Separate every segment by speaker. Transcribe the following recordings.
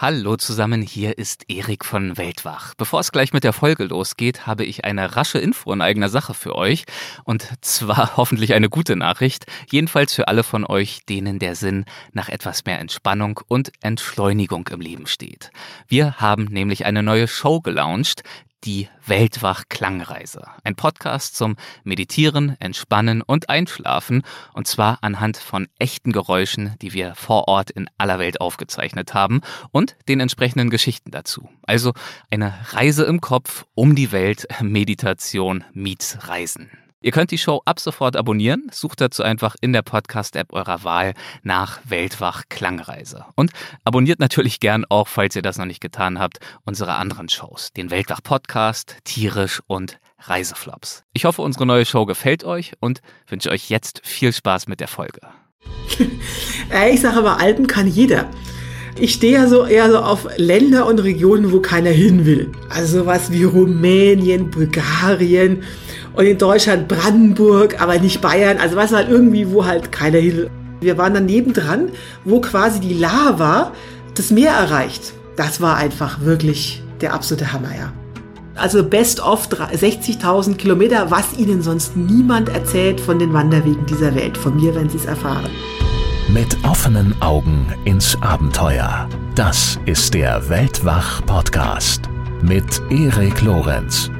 Speaker 1: Hallo zusammen, hier ist Erik von Weltwach. Bevor es gleich mit der Folge losgeht, habe ich eine rasche Info in eigener Sache für euch. Und zwar hoffentlich eine gute Nachricht. Jedenfalls für alle von euch, denen der Sinn nach etwas mehr Entspannung und Entschleunigung im Leben steht. Wir haben nämlich eine neue Show gelauncht, die Weltwach Klangreise. Ein Podcast zum Meditieren, Entspannen und Einschlafen. Und zwar anhand von echten Geräuschen, die wir vor Ort in aller Welt aufgezeichnet haben und den entsprechenden Geschichten dazu. Also eine Reise im Kopf um die Welt, Meditation meets Reisen. Ihr könnt die Show ab sofort abonnieren. Sucht dazu einfach in der Podcast-App eurer Wahl nach Weltwach Klangreise. Und abonniert natürlich gern auch, falls ihr das noch nicht getan habt, unsere anderen Shows. Den Weltwach Podcast, Tierisch und Reiseflops. Ich hoffe, unsere neue Show gefällt euch und wünsche euch jetzt viel Spaß mit der Folge.
Speaker 2: ich sage aber, Alpen kann jeder. Ich stehe ja so eher so auf Länder und Regionen, wo keiner hin will. Also sowas wie Rumänien, Bulgarien und in Deutschland Brandenburg, aber nicht Bayern. Also was halt irgendwie, wo halt keiner hin. Wir waren dann nebendran, wo quasi die Lava das Meer erreicht. Das war einfach wirklich der absolute Hammer, ja. Also best of 60.000 Kilometer, was Ihnen sonst niemand erzählt von den Wanderwegen dieser Welt. Von mir werden Sie es erfahren.
Speaker 3: Mit offenen Augen ins Abenteuer. Das ist der Weltwach-Podcast mit Erik Lorenz.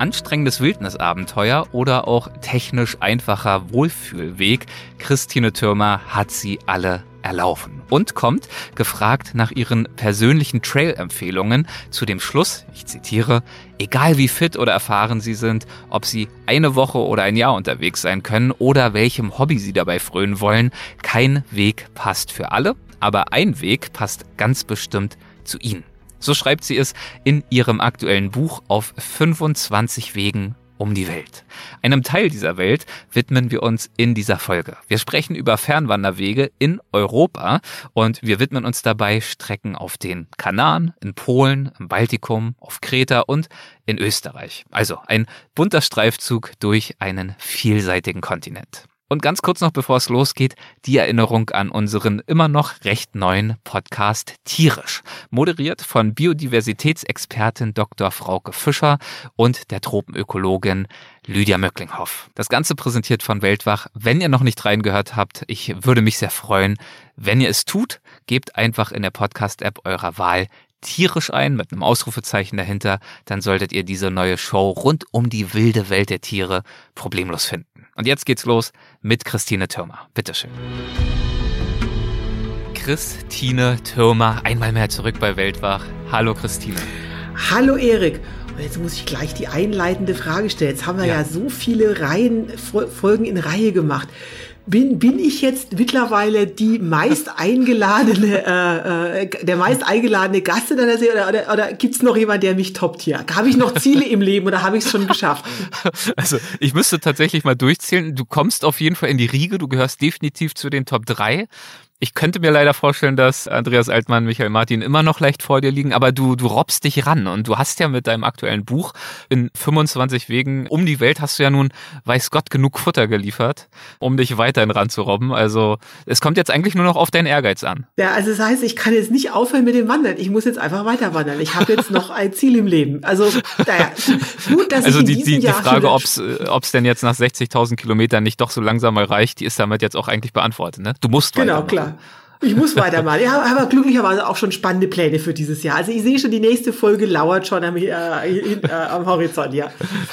Speaker 1: Anstrengendes Wildnisabenteuer oder auch technisch einfacher Wohlfühlweg, Christine Türmer hat sie alle erlaufen und kommt, gefragt nach ihren persönlichen Trail-Empfehlungen, zu dem Schluss, ich zitiere, egal wie fit oder erfahren Sie sind, ob Sie eine Woche oder ein Jahr unterwegs sein können oder welchem Hobby Sie dabei frönen wollen, kein Weg passt für alle, aber ein Weg passt ganz bestimmt zu Ihnen. So schreibt sie es in ihrem aktuellen Buch auf 25 Wegen um die Welt. Einem Teil dieser Welt widmen wir uns in dieser Folge. Wir sprechen über Fernwanderwege in Europa und wir widmen uns dabei Strecken auf den Kanaren, in Polen, im Baltikum, auf Kreta und in Österreich. Also ein bunter Streifzug durch einen vielseitigen Kontinent. Und ganz kurz noch, bevor es losgeht, die Erinnerung an unseren immer noch recht neuen Podcast Tierisch, moderiert von Biodiversitätsexpertin Dr. Frauke Fischer und der Tropenökologin Lydia Möcklinghoff. Das Ganze präsentiert von Weltwach. Wenn ihr noch nicht reingehört habt, ich würde mich sehr freuen, wenn ihr es tut, gebt einfach in der Podcast-App eurer Wahl tierisch ein mit einem Ausrufezeichen dahinter, dann solltet ihr diese neue Show rund um die wilde Welt der Tiere problemlos finden. Und jetzt geht's los mit Christine Türmer. Bitteschön. Christine Türmer, einmal mehr zurück bei Weltwach. Hallo Christine.
Speaker 2: Hallo Erik. Und jetzt muss ich gleich die einleitende Frage stellen. Jetzt haben wir ja, ja so viele Reihen, Folgen in Reihe gemacht bin, bin ich jetzt mittlerweile die meist eingeladene, äh, äh, der meist eingeladene Gast in der Serie oder, oder, oder gibt noch jemand, der mich toppt hier? Habe ich noch Ziele im Leben oder habe ich es schon geschafft?
Speaker 1: Also ich müsste tatsächlich mal durchzählen. Du kommst auf jeden Fall in die Riege, du gehörst definitiv zu den Top 3. Ich könnte mir leider vorstellen, dass Andreas Altmann, Michael Martin immer noch leicht vor dir liegen, aber du, du robbst dich ran und du hast ja mit deinem aktuellen Buch in 25 Wegen um die Welt hast du ja nun, weiß Gott, genug Futter geliefert, um dich weiterhin ranzurobben. Also es kommt jetzt eigentlich nur noch auf deinen Ehrgeiz an.
Speaker 2: Ja, also das heißt, ich kann jetzt nicht aufhören mit dem Wandern. Ich muss jetzt einfach weiter wandern. Ich habe jetzt noch ein Ziel im Leben. Also, naja,
Speaker 1: gut, dass also ich in die, die, die Frage, ob es denn jetzt nach 60.000 Kilometern nicht doch so langsam mal reicht, die ist damit jetzt auch eigentlich beantwortet. Ne? Du musst
Speaker 2: Genau, klar. Ich muss weitermachen. Ich habe aber glücklicherweise auch schon spannende Pläne für dieses Jahr. Also ich sehe schon, die nächste Folge lauert schon am, äh, äh, am Horizont, ja.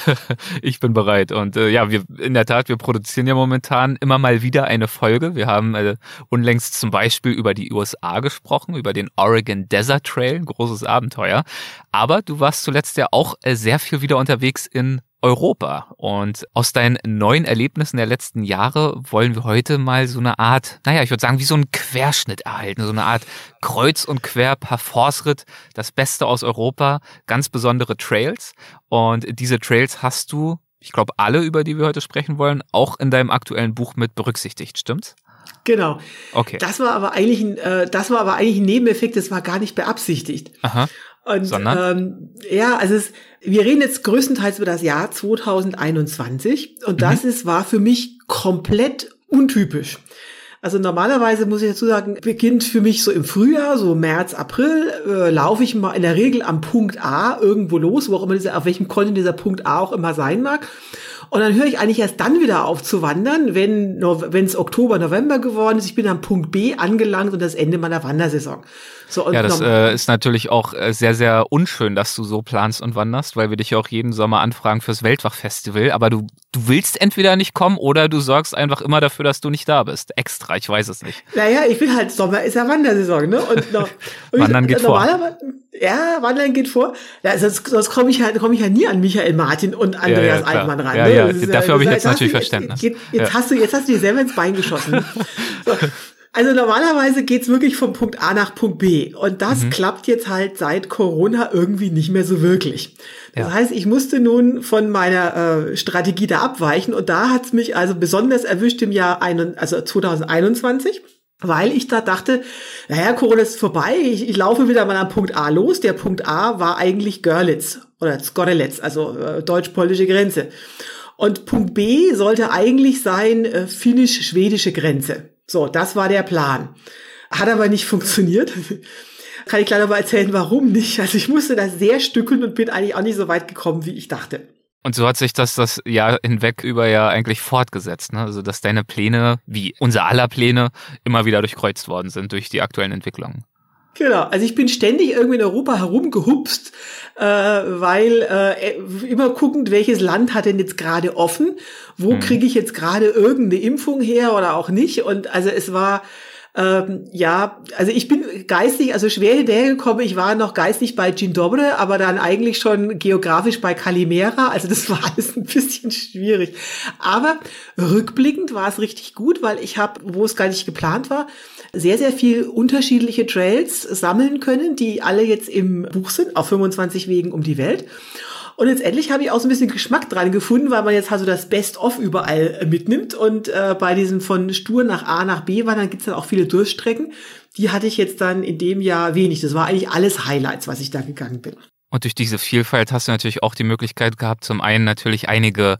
Speaker 1: Ich bin bereit. Und äh, ja, wir in der Tat, wir produzieren ja momentan immer mal wieder eine Folge. Wir haben äh, unlängst zum Beispiel über die USA gesprochen, über den Oregon Desert Trail, ein großes Abenteuer. Aber du warst zuletzt ja auch äh, sehr viel wieder unterwegs in Europa. Und aus deinen neuen Erlebnissen der letzten Jahre wollen wir heute mal so eine Art, naja, ich würde sagen, wie so einen Querschnitt erhalten, so eine Art Kreuz und Quer Parforce-Ritt, das Beste aus Europa, ganz besondere Trails. Und diese Trails hast du, ich glaube, alle, über die wir heute sprechen wollen, auch in deinem aktuellen Buch mit berücksichtigt, stimmt's?
Speaker 2: Genau. Okay. Das war aber eigentlich ein, äh, das war aber eigentlich ein Nebeneffekt, das war gar nicht beabsichtigt. Aha. Und Sondern? Ähm, ja, also es, wir reden jetzt größtenteils über das Jahr 2021 und das mhm. ist, war für mich komplett untypisch. Also normalerweise muss ich dazu sagen, beginnt für mich so im Frühjahr, so März, April, äh, laufe ich mal in der Regel am Punkt A irgendwo los, wo auch immer dieser, auf welchem Kontinent dieser Punkt A auch immer sein mag. Und dann höre ich eigentlich erst dann wieder auf zu wandern, wenn wenn es Oktober, November geworden ist. Ich bin am Punkt B angelangt und das Ende meiner Wandersaison.
Speaker 1: So, ja, das äh, ist natürlich auch äh, sehr, sehr unschön, dass du so planst und wanderst, weil wir dich ja auch jeden Sommer anfragen fürs Weltwachfestival. Aber du, du willst entweder nicht kommen oder du sorgst einfach immer dafür, dass du nicht da bist. Extra, ich weiß es nicht.
Speaker 2: Naja, ich will halt, Sommer ist ja Wandersaison, ne? Und, noch,
Speaker 1: und Wandern ich, geht vor.
Speaker 2: Ja, Wandern geht vor. Ja, sonst sonst komme ich, halt, komm ich ja nie an Michael Martin und Andreas ja, ja, Altmann ran.
Speaker 1: Ja, ne? ja, dafür habe ich jetzt natürlich Verständnis.
Speaker 2: Jetzt, jetzt, hast du, jetzt hast du dir selber ins Bein geschossen. so. Also normalerweise geht's wirklich vom Punkt A nach Punkt B. Und das mhm. klappt jetzt halt seit Corona irgendwie nicht mehr so wirklich. Das ja. heißt, ich musste nun von meiner äh, Strategie da abweichen. Und da hat's mich also besonders erwischt im Jahr ein, also 2021 weil ich da dachte, naja, Corona ist vorbei, ich, ich laufe wieder mal am Punkt A los. Der Punkt A war eigentlich Görlitz oder Skorelitz, also äh, deutsch-polnische Grenze. Und Punkt B sollte eigentlich sein äh, finnisch-schwedische Grenze. So, das war der Plan. Hat aber nicht funktioniert. Kann ich gleich aber erzählen, warum nicht. Also ich musste das sehr stückeln und bin eigentlich auch nicht so weit gekommen, wie ich dachte.
Speaker 1: Und so hat sich das das Jahr hinweg über ja eigentlich fortgesetzt. Ne? Also dass deine Pläne, wie unser aller Pläne, immer wieder durchkreuzt worden sind durch die aktuellen Entwicklungen.
Speaker 2: Genau, also ich bin ständig irgendwie in Europa herumgehupst, äh, weil äh, immer guckend, welches Land hat denn jetzt gerade offen, wo hm. kriege ich jetzt gerade irgendeine Impfung her oder auch nicht. Und also es war ähm, ja, also ich bin geistig, also schwer hinterhergekommen. Ich war noch geistig bei Dobre, aber dann eigentlich schon geografisch bei Calimera. Also das war alles ein bisschen schwierig. Aber rückblickend war es richtig gut, weil ich habe, wo es gar nicht geplant war, sehr, sehr viel unterschiedliche Trails sammeln können, die alle jetzt im Buch sind, auf 25 Wegen um die Welt. Und letztendlich habe ich auch so ein bisschen Geschmack dran gefunden, weil man jetzt halt so das Best-of überall äh, mitnimmt. Und äh, bei diesem von Stur nach A nach B war, dann gibt's dann auch viele Durchstrecken. Die hatte ich jetzt dann in dem Jahr wenig. Das war eigentlich alles Highlights, was ich da gegangen bin.
Speaker 1: Und durch diese Vielfalt hast du natürlich auch die Möglichkeit gehabt, zum einen natürlich einige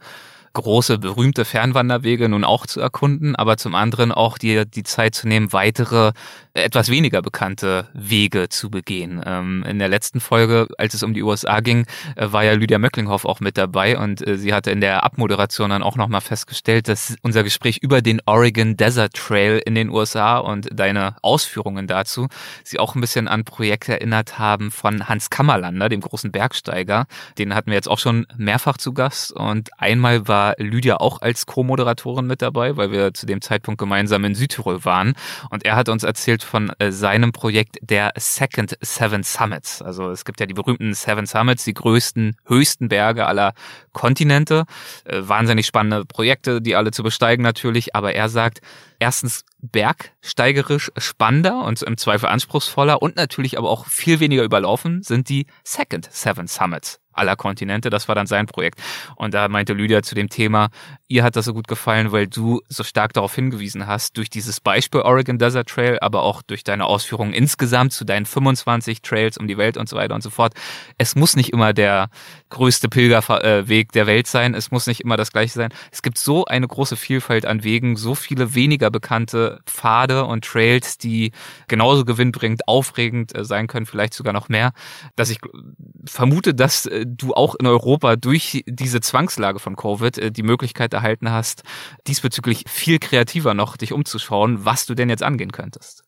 Speaker 1: große, berühmte Fernwanderwege nun auch zu erkunden, aber zum anderen auch dir die Zeit zu nehmen, weitere, etwas weniger bekannte Wege zu begehen. Ähm, in der letzten Folge, als es um die USA ging, äh, war ja Lydia Möcklinghoff auch mit dabei und äh, sie hatte in der Abmoderation dann auch nochmal festgestellt, dass unser Gespräch über den Oregon Desert Trail in den USA und deine Ausführungen dazu sie auch ein bisschen an Projekte erinnert haben von Hans Kammerlander, dem großen Bergsteiger. Den hatten wir jetzt auch schon mehrfach zu Gast und einmal war war Lydia auch als Co-Moderatorin mit dabei, weil wir zu dem Zeitpunkt gemeinsam in Südtirol waren. Und er hat uns erzählt von äh, seinem Projekt der Second Seven Summits. Also es gibt ja die berühmten Seven Summits, die größten, höchsten Berge aller Kontinente. Äh, wahnsinnig spannende Projekte, die alle zu besteigen natürlich. Aber er sagt, erstens bergsteigerisch spannender und im Zweifel anspruchsvoller und natürlich aber auch viel weniger überlaufen sind die Second Seven Summits aller Kontinente. Das war dann sein Projekt. Und da meinte Lydia zu dem Thema, ihr hat das so gut gefallen, weil du so stark darauf hingewiesen hast, durch dieses Beispiel Oregon Desert Trail, aber auch durch deine Ausführungen insgesamt zu deinen 25 Trails um die Welt und so weiter und so fort. Es muss nicht immer der größte Pilgerweg der Welt sein. Es muss nicht immer das gleiche sein. Es gibt so eine große Vielfalt an Wegen, so viele weniger bekannte Pfade und Trails, die genauso gewinnbringend, aufregend äh, sein können, vielleicht sogar noch mehr, dass ich vermute, dass äh, du auch in Europa durch diese Zwangslage von Covid äh, die Möglichkeit erhalten hast, diesbezüglich viel kreativer noch dich umzuschauen, was du denn jetzt angehen könntest.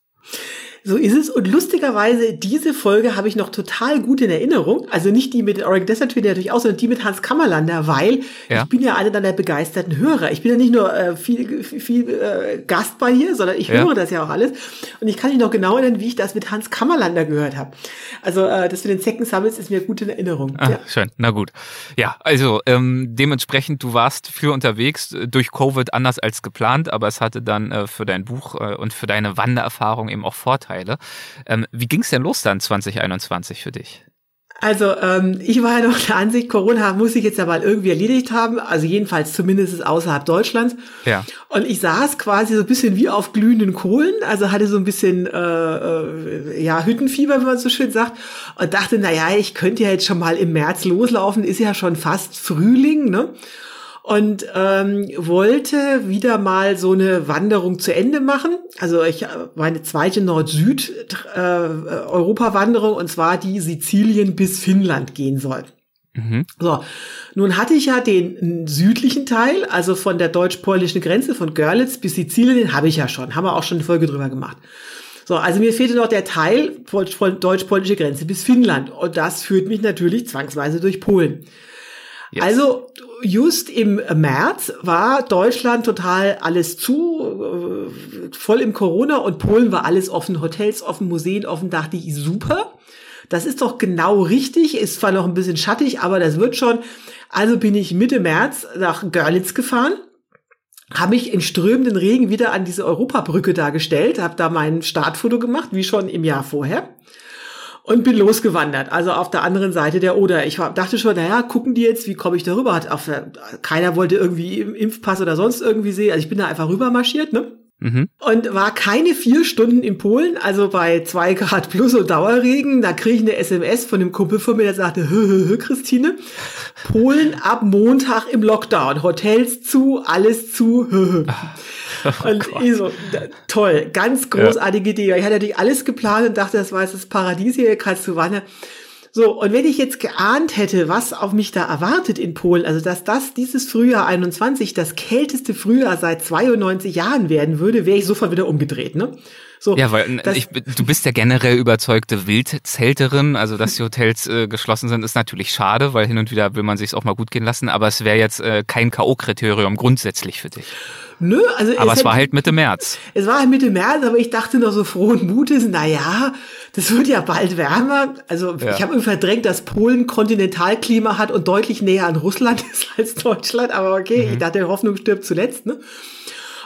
Speaker 2: So ist es. Und lustigerweise, diese Folge habe ich noch total gut in Erinnerung. Also nicht die mit Oregon Desert Trail natürlich auch, sondern die mit Hans Kammerlander, weil ja. ich bin ja einer deiner begeisterten Hörer. Ich bin ja nicht nur äh, viel, viel äh, Gast bei hier, sondern ich ja. höre das ja auch alles. Und ich kann mich noch genau erinnern, wie ich das mit Hans Kammerlander gehört habe. Also äh, das mit den Second Summits ist mir gut in Erinnerung.
Speaker 1: Ah, ja. Schön, na gut. Ja, also ähm, dementsprechend, du warst viel unterwegs, äh, durch Covid anders als geplant, aber es hatte dann äh, für dein Buch äh, und für deine Wandererfahrung eben auch Vorteile. Vorteile. Ähm, wie ging es denn los dann 2021 für dich?
Speaker 2: Also ähm, ich war ja noch der Ansicht, Corona muss ich jetzt ja mal irgendwie erledigt haben, also jedenfalls zumindest außerhalb Deutschlands.
Speaker 1: Ja.
Speaker 2: Und ich saß quasi so ein bisschen wie auf glühenden Kohlen, also hatte so ein bisschen äh, äh, ja Hüttenfieber, wie man so schön sagt, und dachte, na ja, ich könnte ja jetzt schon mal im März loslaufen, ist ja schon fast Frühling, ne? Und ähm, wollte wieder mal so eine Wanderung zu Ende machen. Also ich meine zweite Nord-Süd-Europa-Wanderung und zwar die Sizilien bis Finnland gehen soll. Mhm. So, nun hatte ich ja den südlichen Teil, also von der deutsch-polnischen Grenze, von Görlitz bis Sizilien, den habe ich ja schon, haben wir auch schon eine Folge drüber gemacht. So, also mir fehlte noch der Teil deutsch-polnische Grenze bis Finnland und das führt mich natürlich zwangsweise durch Polen. Yes. Also just im März war Deutschland total alles zu, äh, voll im Corona und Polen war alles offen, Hotels offen, Museen offen, dachte ich, super. Das ist doch genau richtig, ist zwar noch ein bisschen schattig, aber das wird schon. Also bin ich Mitte März nach Görlitz gefahren habe ich in strömenden Regen wieder an diese Europabrücke dargestellt, habe da mein Startfoto gemacht, wie schon im Jahr vorher und bin losgewandert, also auf der anderen Seite der Oder. Ich dachte schon, naja, gucken die jetzt, wie komme ich darüber? Hat auf, keiner wollte irgendwie Impfpass oder sonst irgendwie sehen. Also ich bin da einfach rüber marschiert, ne? Mhm. Und war keine vier Stunden in Polen, also bei zwei Grad plus und Dauerregen. Da kriege ich eine SMS von einem Kumpel von mir, der sagte, hö, hö, hö, Christine, Polen ab Montag im Lockdown, Hotels zu, alles zu. Hö, hö. Oh und ich so, toll, ganz großartige ja. Idee. Ich hatte natürlich alles geplant und dachte, das war jetzt das Paradies hier, wandern. So, und wenn ich jetzt geahnt hätte, was auf mich da erwartet in Polen, also dass das dieses Frühjahr 21 das kälteste Frühjahr seit 92 Jahren werden würde, wäre ich sofort wieder umgedreht, ne?
Speaker 1: So, ja, weil ich, du bist ja generell überzeugte Wildzelterin, also dass die Hotels äh, geschlossen sind, ist natürlich schade, weil hin und wieder will man sich auch mal gut gehen lassen, aber es wäre jetzt äh, kein K.O.-Kriterium grundsätzlich für dich.
Speaker 2: Nö, also
Speaker 1: aber es, es war halt Mitte März.
Speaker 2: Es war halt Mitte März, aber ich dachte noch so frohen Mutes, na ja, das wird ja bald wärmer. Also ja. ich habe irgendwie verdrängt, dass Polen Kontinentalklima hat und deutlich näher an Russland ist als Deutschland. Aber okay, mhm. ich dachte, Hoffnung stirbt zuletzt. Ne?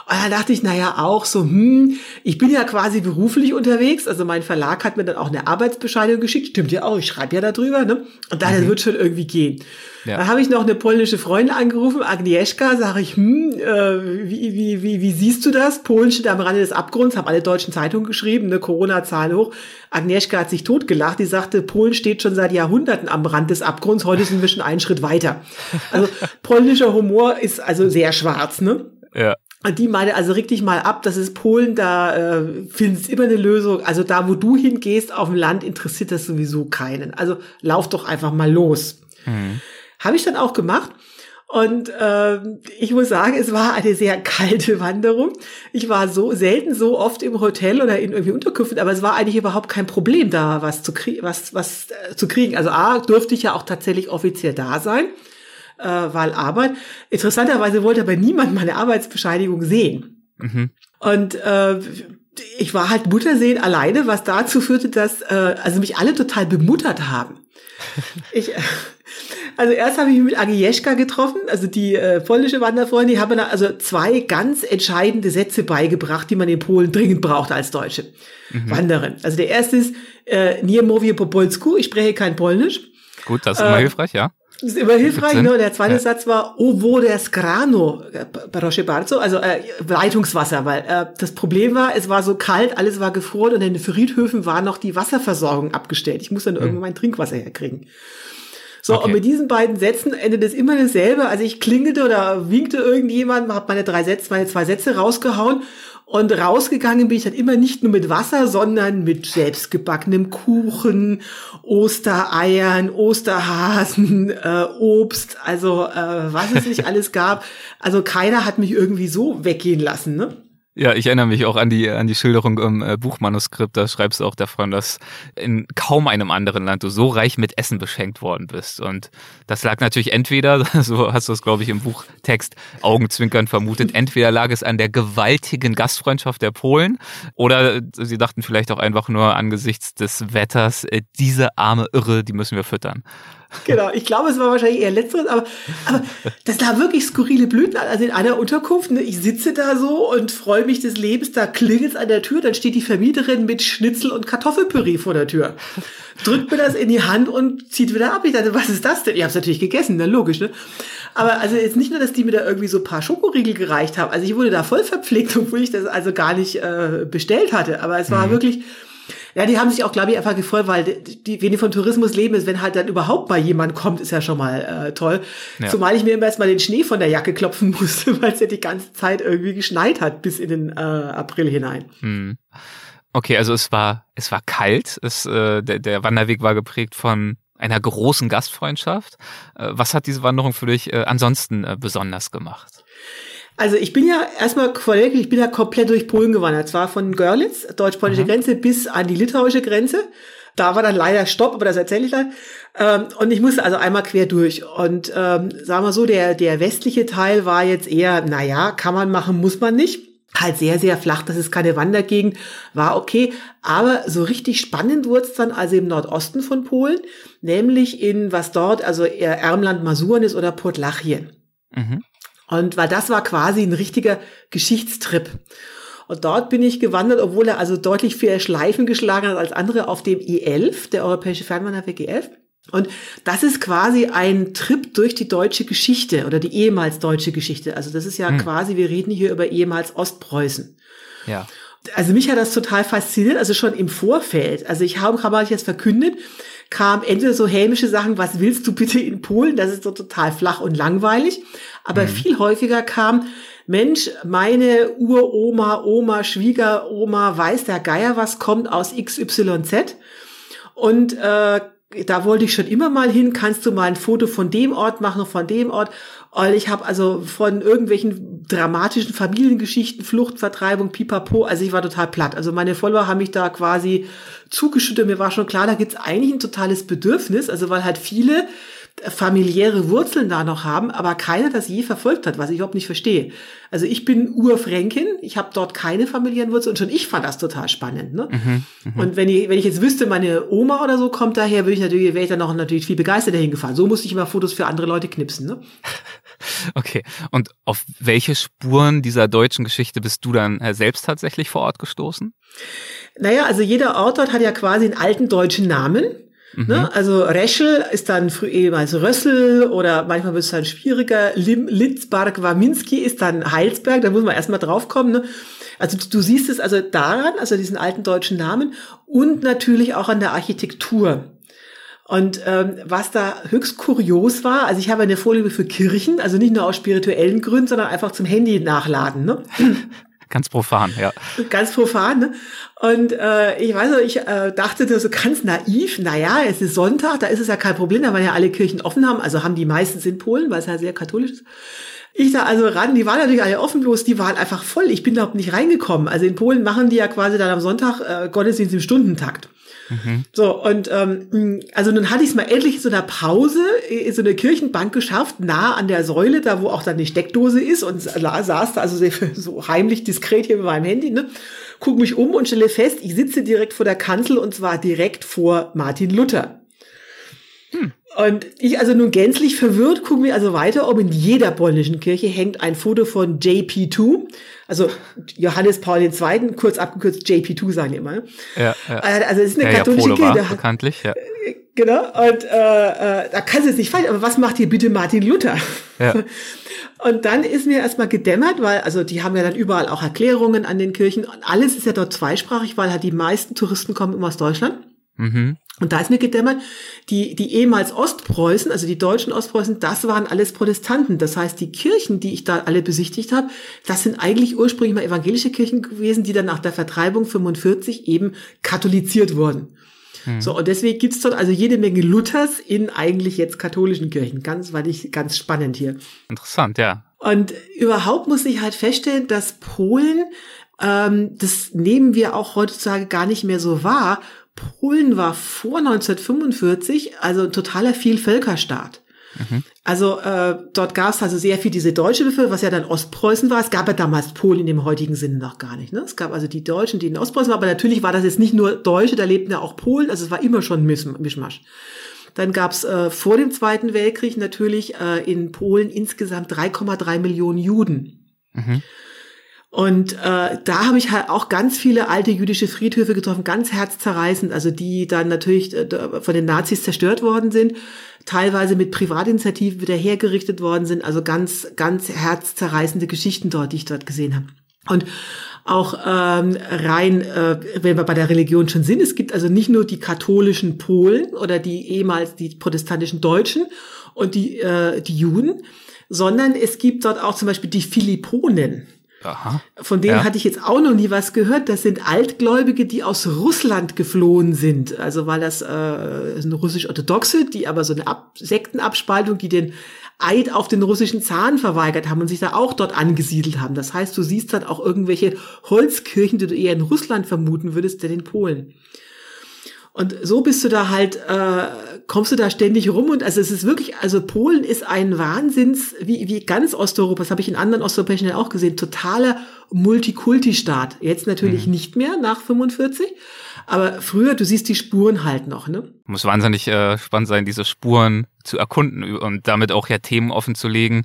Speaker 2: Und dann dachte ich, naja, auch so, hm, ich bin ja quasi beruflich unterwegs. Also mein Verlag hat mir dann auch eine Arbeitsbescheinigung geschickt. Stimmt ja auch, ich schreibe ja darüber, ne? Und daher mhm. wird schon irgendwie gehen. Ja. Dann habe ich noch eine polnische Freundin angerufen, Agnieszka, sage ich, hm, äh, wie, wie, wie, wie siehst du das? Polen steht am Rande des Abgrunds, haben alle deutschen Zeitungen geschrieben, eine Corona-Zahlen hoch. Agnieszka hat sich totgelacht, die sagte, Polen steht schon seit Jahrhunderten am Rand des Abgrunds, heute sind wir schon einen Schritt weiter. Also polnischer Humor ist also sehr schwarz, ne? Ja. Die meine also richtig mal ab, das ist Polen, da äh, findest immer eine Lösung. Also da, wo du hingehst auf dem Land, interessiert das sowieso keinen. Also lauf doch einfach mal los. Mhm. Habe ich dann auch gemacht. Und äh, ich muss sagen, es war eine sehr kalte Wanderung. Ich war so selten so oft im Hotel oder in irgendwie Unterkünften, aber es war eigentlich überhaupt kein Problem, da was zu kriegen, was was äh, zu kriegen. Also a durfte ich ja auch tatsächlich offiziell da sein äh, weil Arbeit. Interessanterweise wollte aber niemand meine Arbeitsbescheinigung sehen. Mhm. Und äh, ich war halt Muttersehen alleine, was dazu führte, dass äh, also mich alle total bemuttert haben. ich, also erst habe ich mich mit Agnieszka getroffen, also die äh, polnische Wanderfreundin, die haben mir also zwei ganz entscheidende Sätze beigebracht, die man in Polen dringend braucht als Deutsche mhm. Wanderin. Also der erste ist äh, Nie mówię po polsku, ich spreche kein Polnisch.
Speaker 1: Gut, das ist immer äh, hilfreich, ja.
Speaker 2: Das ist immer hilfreich. Ne? Der zweite ja. Satz war Ovo der Skrano, Proszę bardzo, also äh, Leitungswasser, weil äh, das Problem war, es war so kalt, alles war gefroren und in den Friedhöfen war noch die Wasserversorgung abgestellt. Ich muss dann hm. irgendwann mein Trinkwasser herkriegen. So, okay. und mit diesen beiden Sätzen endet es immer dasselbe. Also ich klingelte oder winkte irgendjemand, habe meine drei Sätze, meine zwei Sätze rausgehauen und rausgegangen bin ich dann immer nicht nur mit Wasser, sondern mit selbstgebackenem Kuchen, Ostereiern, Osterhasen, äh, Obst, also äh, was es nicht alles gab. Also keiner hat mich irgendwie so weggehen lassen, ne?
Speaker 1: Ja, ich erinnere mich auch an die an die Schilderung im äh, Buchmanuskript. Da schreibst du auch davon, dass in kaum einem anderen Land du so reich mit Essen beschenkt worden bist. Und das lag natürlich entweder, so hast du es glaube ich im Buchtext Augenzwinkern vermutet, entweder lag es an der gewaltigen Gastfreundschaft der Polen oder sie dachten vielleicht auch einfach nur angesichts des Wetters, äh, diese arme Irre, die müssen wir füttern.
Speaker 2: Genau, ich glaube, es war wahrscheinlich eher letzteres, aber, aber das da wirklich skurrile Blüten. Also in einer Unterkunft, ne, ich sitze da so und freue mich des Lebens, da klingelt es an der Tür, dann steht die Vermieterin mit Schnitzel und Kartoffelpüree vor der Tür. Drückt mir das in die Hand und zieht wieder ab. Ich dachte, was ist das denn? Ich habe es natürlich gegessen, ne? logisch, ne? Aber also jetzt nicht nur, dass die mir da irgendwie so ein paar Schokoriegel gereicht haben. Also ich wurde da voll verpflegt, obwohl ich das also gar nicht äh, bestellt hatte. Aber es war mhm. wirklich Ja, die haben sich auch, glaube ich, einfach gefreut, weil die, die, wenn die vom Tourismus leben, ist, wenn halt dann überhaupt mal jemand kommt, ist ja schon mal äh, toll. Ja. Zumal ich mir immer erstmal den Schnee von der Jacke klopfen musste, weil es ja die ganze Zeit irgendwie geschneit hat bis in den äh, April hinein. Hm.
Speaker 1: Okay, also es war es war kalt. Es, äh, der, der Wanderweg war geprägt von einer großen Gastfreundschaft. Äh, was hat diese Wanderung für dich äh, ansonsten äh, besonders gemacht?
Speaker 2: Also ich bin ja erstmal vorweg, ich bin ja komplett durch Polen gewandert. Zwar von Görlitz, deutsch-polnische mhm. Grenze, bis an die litauische Grenze. Da war dann leider Stopp, aber das erzähle ich dann. Ähm, und ich musste also einmal quer durch. Und ähm, sagen wir so, der, der westliche Teil war jetzt eher, naja, kann man machen, muss man nicht halt sehr, sehr flach, das ist keine Wandergegend, war okay. Aber so richtig spannend wurde es dann also im Nordosten von Polen, nämlich in was dort, also eher Ermland Masuren ist oder Podlachien. Mhm. Und weil das war quasi ein richtiger Geschichtstrip. Und dort bin ich gewandert, obwohl er also deutlich viel Schleifen geschlagen hat als andere auf dem E11, der Europäische Fernwanderweg E11. Und das ist quasi ein Trip durch die deutsche Geschichte oder die ehemals deutsche Geschichte. Also das ist ja hm. quasi, wir reden hier über ehemals Ostpreußen.
Speaker 1: Ja.
Speaker 2: Also mich hat das total fasziniert, also schon im Vorfeld. Also ich habe, ich jetzt verkündet, kam entweder so hämische Sachen, was willst du bitte in Polen? Das ist so total flach und langweilig. Aber mhm. viel häufiger kam, Mensch, meine Uroma, Oma, Schwiegeroma, weiß der Geier was, kommt aus XYZ. Und äh, da wollte ich schon immer mal hin, kannst du mal ein Foto von dem Ort machen, von dem Ort. Und ich habe also von irgendwelchen dramatischen Familiengeschichten, Flucht, Vertreibung, pipapo, also ich war total platt. Also meine Follower haben mich da quasi zugeschüttet. Mir war schon klar, da gibt's eigentlich ein totales Bedürfnis, also weil halt viele familiäre Wurzeln da noch haben, aber keiner das je verfolgt hat, was ich überhaupt nicht verstehe. Also ich bin Urfränkin, ich habe dort keine familiären Wurzeln und schon ich fand das total spannend. Ne? Mhm, mh. Und wenn ich, wenn ich jetzt wüsste, meine Oma oder so kommt daher, würde ich natürlich, wäre ich dann noch natürlich viel begeisterter hingefahren. So musste ich immer Fotos für andere Leute knipsen. Ne?
Speaker 1: Okay. Und auf welche Spuren dieser deutschen Geschichte bist du dann äh, selbst tatsächlich vor Ort gestoßen?
Speaker 2: Naja, also jeder Ort dort hat ja quasi einen alten deutschen Namen. Mhm. Ne? Also Reschel ist dann früher ehemals Rössel oder manchmal wird es dann schwieriger. Lim, Litzbarg, Waminski ist dann Heilsberg, da muss man erstmal draufkommen. Ne? Also du siehst es also daran, also diesen alten deutschen Namen und natürlich auch an der Architektur. Und ähm, was da höchst kurios war, also ich habe eine Vorliebe für Kirchen, also nicht nur aus spirituellen Gründen, sondern einfach zum Handy nachladen. Ne?
Speaker 1: Ganz profan, ja.
Speaker 2: Ganz profan. Ne? Und äh, ich weiß noch, ich äh, dachte so ganz naiv, naja, es ist Sonntag, da ist es ja kein Problem, da waren ja alle Kirchen offen haben, also haben die meistens in Polen, weil es ja sehr katholisch ist. Ich da also ran, die waren natürlich alle offen, bloß die waren einfach voll. Ich bin da nicht reingekommen. Also in Polen machen die ja quasi dann am Sonntag äh, Gottesdienst im Stundentakt. Mhm. So, und ähm, also nun hatte ich es mal endlich in so einer Pause in so einer Kirchenbank geschafft, nah an der Säule, da wo auch dann die Steckdose ist und saß da also so heimlich diskret hier mit meinem Handy, ne? Guck mich um und stelle fest, ich sitze direkt vor der Kanzel und zwar direkt vor Martin Luther. Hm. Und ich also nun gänzlich verwirrt gucke mir also weiter, ob in jeder polnischen Kirche hängt ein Foto von JP2, also Johannes Paul II., kurz abgekürzt JP2 sagen die immer.
Speaker 1: Ja, ja. Äh,
Speaker 2: also es ist eine
Speaker 1: ja,
Speaker 2: katholische
Speaker 1: ja,
Speaker 2: Kirche.
Speaker 1: Bekanntlich, ja.
Speaker 2: Äh, genau, und äh, äh, da kannst du es nicht falsch, aber was macht hier bitte Martin Luther? Ja. Und dann ist mir erstmal gedämmert, weil, also die haben ja dann überall auch Erklärungen an den Kirchen und alles ist ja dort zweisprachig, weil halt die meisten Touristen kommen immer aus Deutschland. Mhm. Und da ist mir gedämmert, die, die ehemals Ostpreußen, also die deutschen Ostpreußen, das waren alles Protestanten. Das heißt, die Kirchen, die ich da alle besichtigt habe, das sind eigentlich ursprünglich mal evangelische Kirchen gewesen, die dann nach der Vertreibung 45 eben katholisiert wurden. Mhm. So, und deswegen gibt's dort also jede Menge Luthers in eigentlich jetzt katholischen Kirchen. Ganz, weil ich ganz spannend hier.
Speaker 1: Interessant, ja.
Speaker 2: Und überhaupt muss ich halt feststellen, dass Polen, ähm, das nehmen wir auch heutzutage gar nicht mehr so wahr, Polen war vor 1945 also ein totaler Vielvölkerstaat. Mhm. Also äh, dort gab es also sehr viel diese deutsche Bevölkerung, was ja dann Ostpreußen war. Es gab ja damals Polen in dem heutigen Sinne noch gar nicht. Ne? Es gab also die Deutschen, die in Ostpreußen waren, aber natürlich war das jetzt nicht nur Deutsche, da lebten ja auch Polen, also es war immer schon Mischmasch. Dann gab es äh, vor dem Zweiten Weltkrieg natürlich äh, in Polen insgesamt 3,3 Millionen Juden. Mhm. Und äh, da habe ich halt auch ganz viele alte jüdische Friedhöfe getroffen, ganz herzzerreißend, also die dann natürlich äh, von den Nazis zerstört worden sind, teilweise mit Privatinitiativen wieder hergerichtet worden sind, also ganz, ganz herzzerreißende Geschichten dort, die ich dort gesehen habe. Und auch ähm, rein, äh, wenn wir bei der Religion schon sind, es gibt also nicht nur die katholischen Polen oder die ehemals die protestantischen Deutschen und die, äh, die Juden, sondern es gibt dort auch zum Beispiel die Philipponen. Aha. Von denen ja. hatte ich jetzt auch noch nie was gehört. Das sind Altgläubige, die aus Russland geflohen sind. Also weil das äh, sind russisch-orthodoxe, die aber so eine Ab Sektenabspaltung, die den Eid auf den russischen Zahn verweigert haben und sich da auch dort angesiedelt haben. Das heißt, du siehst dann auch irgendwelche Holzkirchen, die du eher in Russland vermuten würdest, denn in Polen. Und so bist du da halt, äh, kommst du da ständig rum und also es ist wirklich, also Polen ist ein Wahnsinns, wie, wie ganz Osteuropa, das habe ich in anderen osteuropäischen Ländern auch gesehen, totaler Multikulti-Staat. Jetzt natürlich mhm. nicht mehr nach 45, aber früher, du siehst die Spuren halt noch, ne?
Speaker 1: Muss wahnsinnig äh, spannend sein, diese Spuren zu erkunden und damit auch ja Themen offen zu legen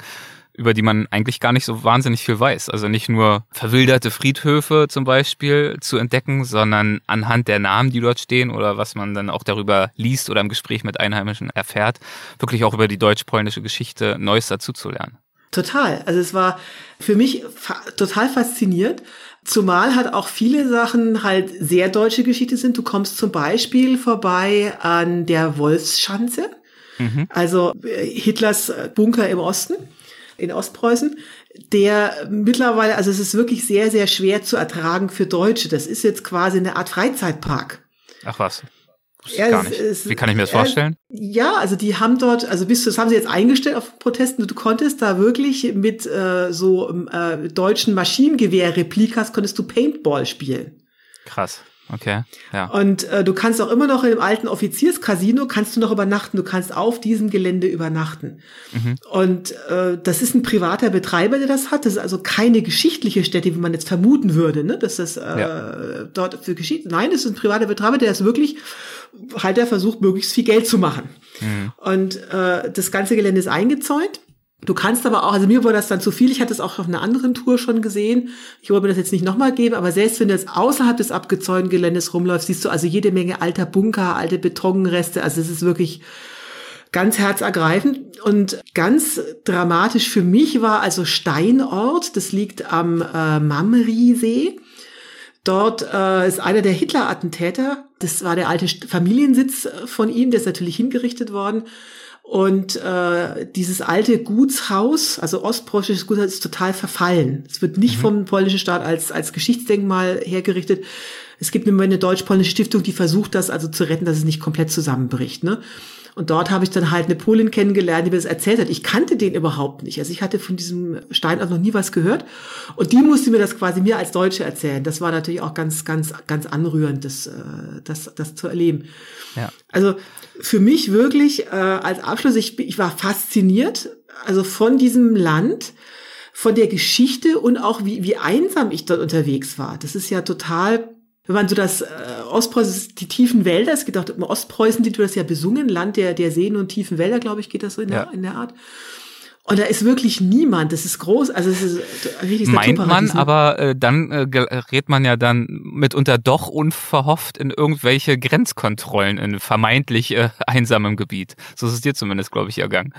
Speaker 1: über die man eigentlich gar nicht so wahnsinnig viel weiß. Also nicht nur verwilderte Friedhöfe zum Beispiel zu entdecken, sondern anhand der Namen, die dort stehen oder was man dann auch darüber liest oder im Gespräch mit Einheimischen erfährt, wirklich auch über die deutsch-polnische Geschichte Neues dazuzulernen.
Speaker 2: Total. Also es war für mich fa total faszinierend. Zumal halt auch viele Sachen halt sehr deutsche Geschichte sind. Du kommst zum Beispiel vorbei an der Wolfsschanze. Mhm. Also äh, Hitlers Bunker im Osten in Ostpreußen, der mittlerweile, also es ist wirklich sehr, sehr schwer zu ertragen für Deutsche. Das ist jetzt quasi eine Art Freizeitpark.
Speaker 1: Ach was. Ja, nicht. Es, Wie kann ich mir das vorstellen?
Speaker 2: Ja, also die haben dort, also bis das haben sie jetzt eingestellt auf Protesten. Du konntest da wirklich mit äh, so äh, deutschen Maschinengewehr-Replikas konntest du Paintball spielen.
Speaker 1: Krass. Okay, ja.
Speaker 2: Und äh, du kannst auch immer noch im alten Offizierscasino kannst du noch übernachten. Du kannst auf diesem Gelände übernachten. Mhm. Und äh, das ist ein privater Betreiber, der das hat. Das ist also keine geschichtliche Stätte, wie man jetzt vermuten würde, ne? dass das äh, ja. dort für geschieht. Nein, es ist ein privater Betreiber, der ist wirklich halt der versucht, möglichst viel Geld zu machen. Mhm. Und äh, das ganze Gelände ist eingezäunt. Du kannst aber auch, also mir wurde das dann zu viel, ich hatte es auch auf einer anderen Tour schon gesehen, ich wollte mir das jetzt nicht nochmal geben, aber selbst wenn du jetzt außerhalb des abgezäunten Geländes rumläufst, siehst du also jede Menge alter Bunker, alte Betonreste, also es ist wirklich ganz herzergreifend. Und ganz dramatisch für mich war also Steinort, das liegt am äh, Mamri-See. Dort äh, ist einer der Hitler-Attentäter, das war der alte Familiensitz von ihm, der ist natürlich hingerichtet worden. Und äh, dieses alte Gutshaus, also ostpreußisches Gutshaus, ist total verfallen. Es wird nicht mhm. vom polnischen Staat als, als Geschichtsdenkmal hergerichtet. Es gibt eine deutsch-polnische Stiftung, die versucht, das also zu retten, dass es nicht komplett zusammenbricht. Ne? Und dort habe ich dann halt eine Polin kennengelernt, die mir das erzählt hat. Ich kannte den überhaupt nicht. Also ich hatte von diesem Stein auch noch nie was gehört. Und die musste mir das quasi mir als Deutsche erzählen. Das war natürlich auch ganz, ganz, ganz anrührend, das, äh, das, das zu erleben. Ja. Also für mich wirklich äh, als Abschluss, ich, ich war fasziniert, also von diesem Land, von der Geschichte und auch wie, wie einsam ich dort unterwegs war. Das ist ja total wenn man so das äh, Ostpreußen, die tiefen Wälder, es geht auch im Ostpreußen, die du das ja besungen, Land der, der Seen und tiefen Wälder, glaube ich, geht das so in, ja. der, in der Art. Und da ist wirklich niemand. Das ist groß. Also es ist
Speaker 1: richtig Meint man, aber äh, dann äh, gerät man ja dann mitunter doch unverhofft in irgendwelche Grenzkontrollen in vermeintlich äh, einsamem Gebiet. So ist es dir zumindest, glaube ich, ergangen.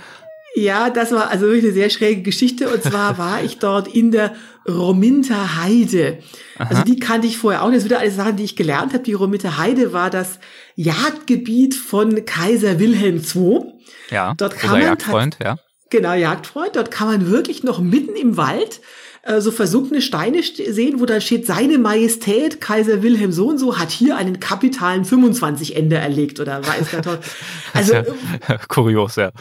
Speaker 2: Ja, das war also wirklich eine sehr schräge Geschichte. Und zwar war ich dort in der Rominter Heide. Aha. Also die kannte ich vorher auch nicht. Das sind wieder alles Sachen, die ich gelernt habe. Die Rominter Heide war das Jagdgebiet von Kaiser Wilhelm II.
Speaker 1: Ja, dort kann man Jagdfreund, ja.
Speaker 2: Genau, Jagdfreund. Dort kann man wirklich noch mitten im Wald äh, so versunkene Steine sehen, wo da steht, seine Majestät Kaiser Wilhelm so und so hat hier einen kapitalen 25 Ende erlegt oder weiß der toll.
Speaker 1: Also ja, kurios, ja.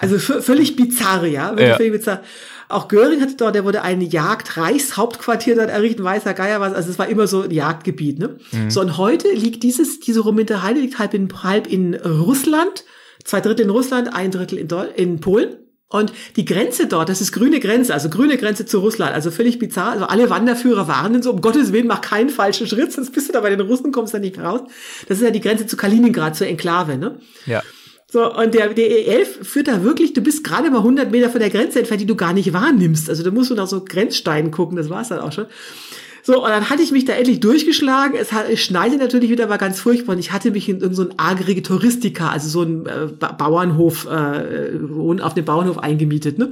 Speaker 2: Also völlig bizarr, ja, wirklich ja. völlig bizarr. Auch Göring hatte dort, der wurde ein Jagdreichshauptquartier dort errichten, weißer Geier was, also es war immer so ein Jagdgebiet, ne? Mhm. So, und heute liegt dieses, diese Rominter Heide liegt halb in, halb in Russland, zwei Drittel in Russland, ein Drittel in, in Polen. Und die Grenze dort, das ist grüne Grenze, also grüne Grenze zu Russland, also völlig bizarr. Also alle Wanderführer warnen so, um Gottes Willen, mach keinen falschen Schritt, sonst bist du da bei den Russen, kommst da nicht raus. Das ist ja die Grenze zu Kaliningrad, zur Enklave, ne?
Speaker 1: Ja.
Speaker 2: So, und der, der E11 führt da wirklich, du bist gerade mal 100 Meter von der Grenze entfernt, die du gar nicht wahrnimmst. Also da musst du nach so Grenzsteinen gucken, das war's dann auch schon. So, und dann hatte ich mich da endlich durchgeschlagen. Es, schneite natürlich wieder, war ganz furchtbar. Und ich hatte mich in irgendein so agrige Touristika, also so ein äh, Bauernhof, äh, auf dem Bauernhof eingemietet. Ne?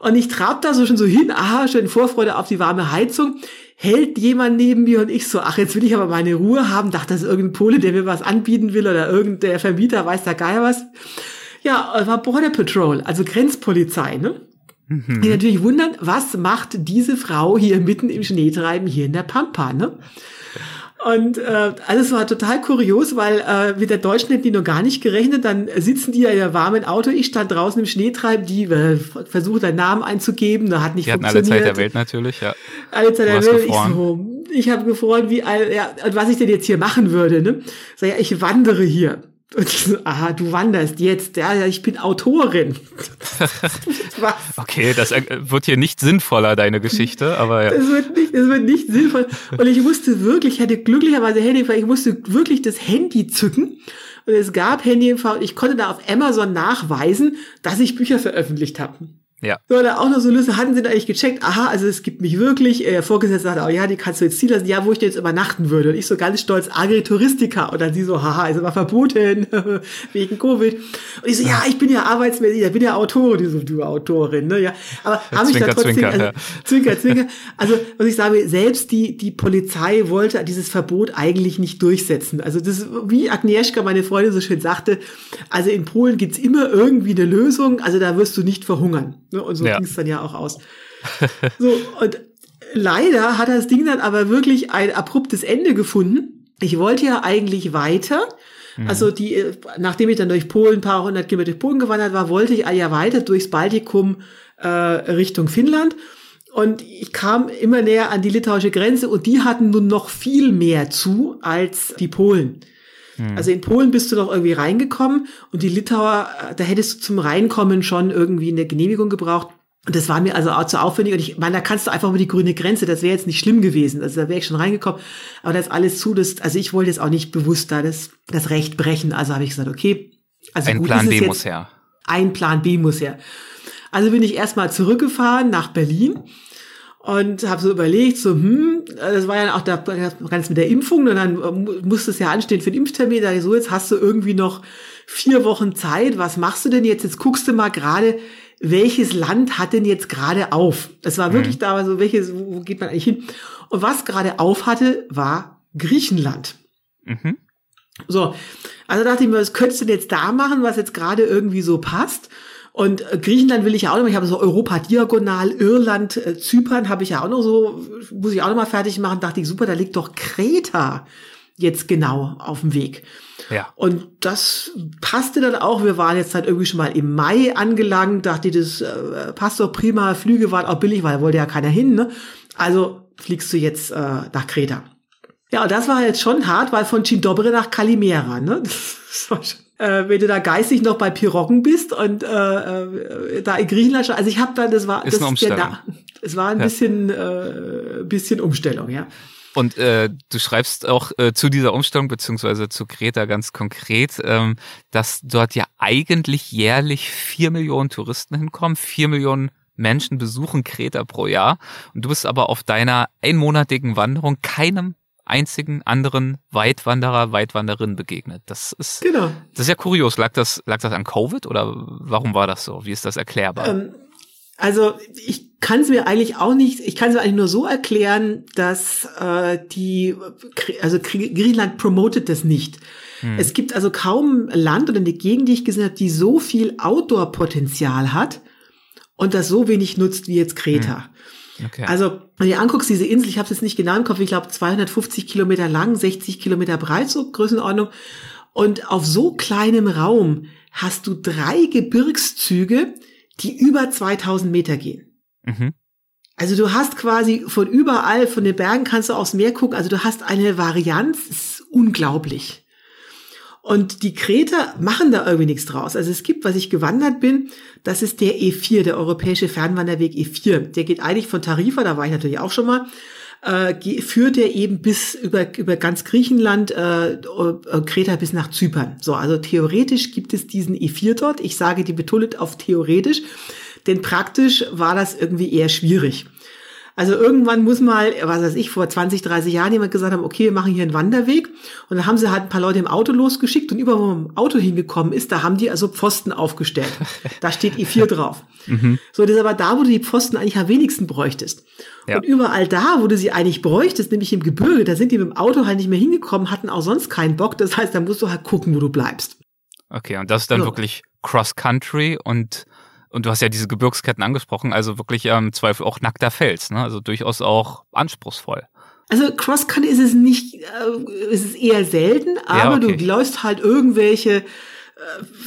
Speaker 2: Und ich trab da so schon so hin, aha, schon in Vorfreude auf die warme Heizung hält jemand neben mir und ich so, ach, jetzt will ich aber meine Ruhe haben, dachte, das ist irgendein Pole, der mir was anbieten will oder irgendein Vermieter weiß da geil was. Ja, war Border Patrol, also Grenzpolizei, ne? Mhm. Die natürlich wundern, was macht diese Frau hier mitten im Schneetreiben hier in der Pampa, ne? Und äh, alles war total kurios, weil äh, mit der Deutschen hätten die noch gar nicht gerechnet. Dann sitzen die ja in der warmen Auto. Ich stand draußen im Schneetreiben, die äh, versucht, einen Namen einzugeben. Da hat nicht
Speaker 1: die funktioniert. hatten alle Zeit der Welt natürlich, ja.
Speaker 2: Alle Zeit der Welt. Ich, so, ich habe gefroren, wie, ja, was ich denn jetzt hier machen würde. Ne? Sag ja, ich wandere hier. Und ich so, aha, du wanderst jetzt. Ja, ja, ich bin Autorin.
Speaker 1: okay, das wird hier nicht sinnvoller, deine Geschichte, aber ja.
Speaker 2: Es wird nicht, es wird nicht sinnvoll. Und ich musste wirklich, ich hatte glücklicherweise Handy, ich musste wirklich das Handy zücken. Und es gab Handy und ich konnte da auf Amazon nachweisen, dass ich Bücher veröffentlicht habe.
Speaker 1: Ja.
Speaker 2: So, da auch noch so Lüsse, hatten sie da eigentlich gecheckt, aha, also es gibt mich wirklich, äh, Vorgesetzter sagte, oh ja, die kannst du jetzt ziehen lassen, ja, wo ich denn jetzt übernachten würde. Und ich so ganz stolz, Agritouristika. Und dann sie so, haha, ist aber verboten, wegen Covid. Und ich so, ja, ich bin ja arbeitsmäßig, ich bin ja Autorin, die so, du Autorin, ne, ja. Aber habe ich da trotzdem, zwinker, also, ja. zwinker, zwinker. Also, was ich sage, selbst die, die Polizei wollte dieses Verbot eigentlich nicht durchsetzen. Also, das, wie Agnieszka, meine Freundin so schön sagte, also in Polen gibt's immer irgendwie eine Lösung, also da wirst du nicht verhungern. Ne? Und so ja. ging es dann ja auch aus. So, und leider hat das Ding dann aber wirklich ein abruptes Ende gefunden. Ich wollte ja eigentlich weiter. Mhm. Also die, nachdem ich dann durch Polen ein paar hundert Kilometer durch Polen gewandert war, wollte ich ja weiter durchs Baltikum äh, Richtung Finnland. Und ich kam immer näher an die litauische Grenze und die hatten nun noch viel mehr zu als die Polen. Hm. Also in Polen bist du doch irgendwie reingekommen und die Litauer, äh, da hättest du zum Reinkommen schon irgendwie eine Genehmigung gebraucht. Und das war mir also auch zu aufwendig. Und ich meine, da kannst du einfach über die grüne Grenze, das wäre jetzt nicht schlimm gewesen. Also da wäre ich schon reingekommen. Aber das alles zu, das, also ich wollte jetzt auch nicht bewusst da das, das Recht brechen. Also habe ich gesagt, okay. Also
Speaker 1: ein Plan B muss her.
Speaker 2: Ein Plan B muss her. Also bin ich erstmal zurückgefahren nach Berlin und habe so überlegt, so, hm, das war ja auch da ganz mit der Impfung und dann äh, musste es ja anstehen für den Impftermin. Da ich so, jetzt hast du irgendwie noch vier Wochen Zeit. Was machst du denn jetzt? Jetzt guckst du mal gerade, welches Land hat denn jetzt gerade auf? Das war wirklich mhm. da, so welches, wo geht man eigentlich hin? Und was gerade auf hatte, war Griechenland. Mhm. So, also dachte ich mir, was könntest du denn jetzt da machen, was jetzt gerade irgendwie so passt? Und äh, Griechenland will ich ja auch noch, ich habe so Europa diagonal, Irland, äh, Zypern habe ich ja auch noch so, muss ich auch noch mal fertig machen. Dachte ich, super, da liegt doch Kreta jetzt genau auf dem Weg.
Speaker 1: Ja.
Speaker 2: Und das passte dann auch. Wir waren jetzt halt irgendwie schon mal im Mai angelangt. Dachte ich, das äh, passt doch prima. Flüge waren auch billig, weil wollte ja keiner hin. Ne? Also fliegst du jetzt äh, nach Kreta. Ja, und das war jetzt schon hart, weil von Cindobre nach Kalimera, ne? Das war schon äh, wenn du da geistig noch bei Piroggen bist und äh, äh, da in Griechenland schon, also ich habe dann, das war,
Speaker 1: ist
Speaker 2: das,
Speaker 1: eine Umstellung.
Speaker 2: Ja, es war ein ja. bisschen, äh, bisschen Umstellung, ja.
Speaker 1: Und äh, du schreibst auch äh, zu dieser Umstellung beziehungsweise zu Kreta ganz konkret, ähm, dass dort ja eigentlich jährlich vier Millionen Touristen hinkommen, vier Millionen Menschen besuchen Kreta pro Jahr. Und du bist aber auf deiner einmonatigen Wanderung keinem einzigen anderen Weitwanderer, Weitwanderin begegnet. Das ist, genau. das ist ja kurios. Lag das, lag das an Covid oder warum war das so? Wie ist das erklärbar? Ähm,
Speaker 2: also ich kann es mir eigentlich auch nicht, ich kann es mir eigentlich nur so erklären, dass äh, die, also Griechenland promotet das nicht. Hm. Es gibt also kaum Land oder eine Gegend, die ich gesehen habe, die so viel Outdoor-Potenzial hat und das so wenig nutzt wie jetzt Kreta. Hm. Okay. Also, wenn du dir anguckst, diese Insel, ich habe es jetzt nicht genau im Kopf, ich glaube 250 Kilometer lang, 60 Kilometer breit, so Größenordnung. Und auf so kleinem Raum hast du drei Gebirgszüge, die über 2000 Meter gehen. Mhm. Also du hast quasi von überall, von den Bergen kannst du aufs Meer gucken. Also du hast eine Varianz, ist unglaublich. Und die Kreter machen da irgendwie nichts draus. Also es gibt, was ich gewandert bin, das ist der E4, der europäische Fernwanderweg E4. Der geht eigentlich von Tarifa, da war ich natürlich auch schon mal, äh, führt er eben bis über, über ganz Griechenland, äh, äh, Kreta bis nach Zypern. So, also theoretisch gibt es diesen E4 dort. Ich sage die betont auf theoretisch, denn praktisch war das irgendwie eher schwierig. Also irgendwann muss mal, was weiß ich, vor 20, 30 Jahren jemand gesagt haben, okay, wir machen hier einen Wanderweg. Und dann haben sie halt ein paar Leute im Auto losgeschickt und über wo man im Auto hingekommen ist, da haben die also Pfosten aufgestellt. Da steht E4 drauf. Mhm. So, das ist aber da, wo du die Pfosten eigentlich am wenigsten bräuchtest. Ja. Und überall da, wo du sie eigentlich bräuchtest, nämlich im Gebirge, da sind die mit dem Auto halt nicht mehr hingekommen, hatten auch sonst keinen Bock. Das heißt, da musst du halt gucken, wo du bleibst.
Speaker 1: Okay, und das ist dann so. wirklich Cross-Country und und du hast ja diese Gebirgsketten angesprochen, also wirklich im ähm, Zweifel auch nackter Fels, ne? also durchaus auch anspruchsvoll.
Speaker 2: Also Cross-Country ist es nicht, äh, ist es eher selten, aber ja, okay. du läufst halt irgendwelche, äh,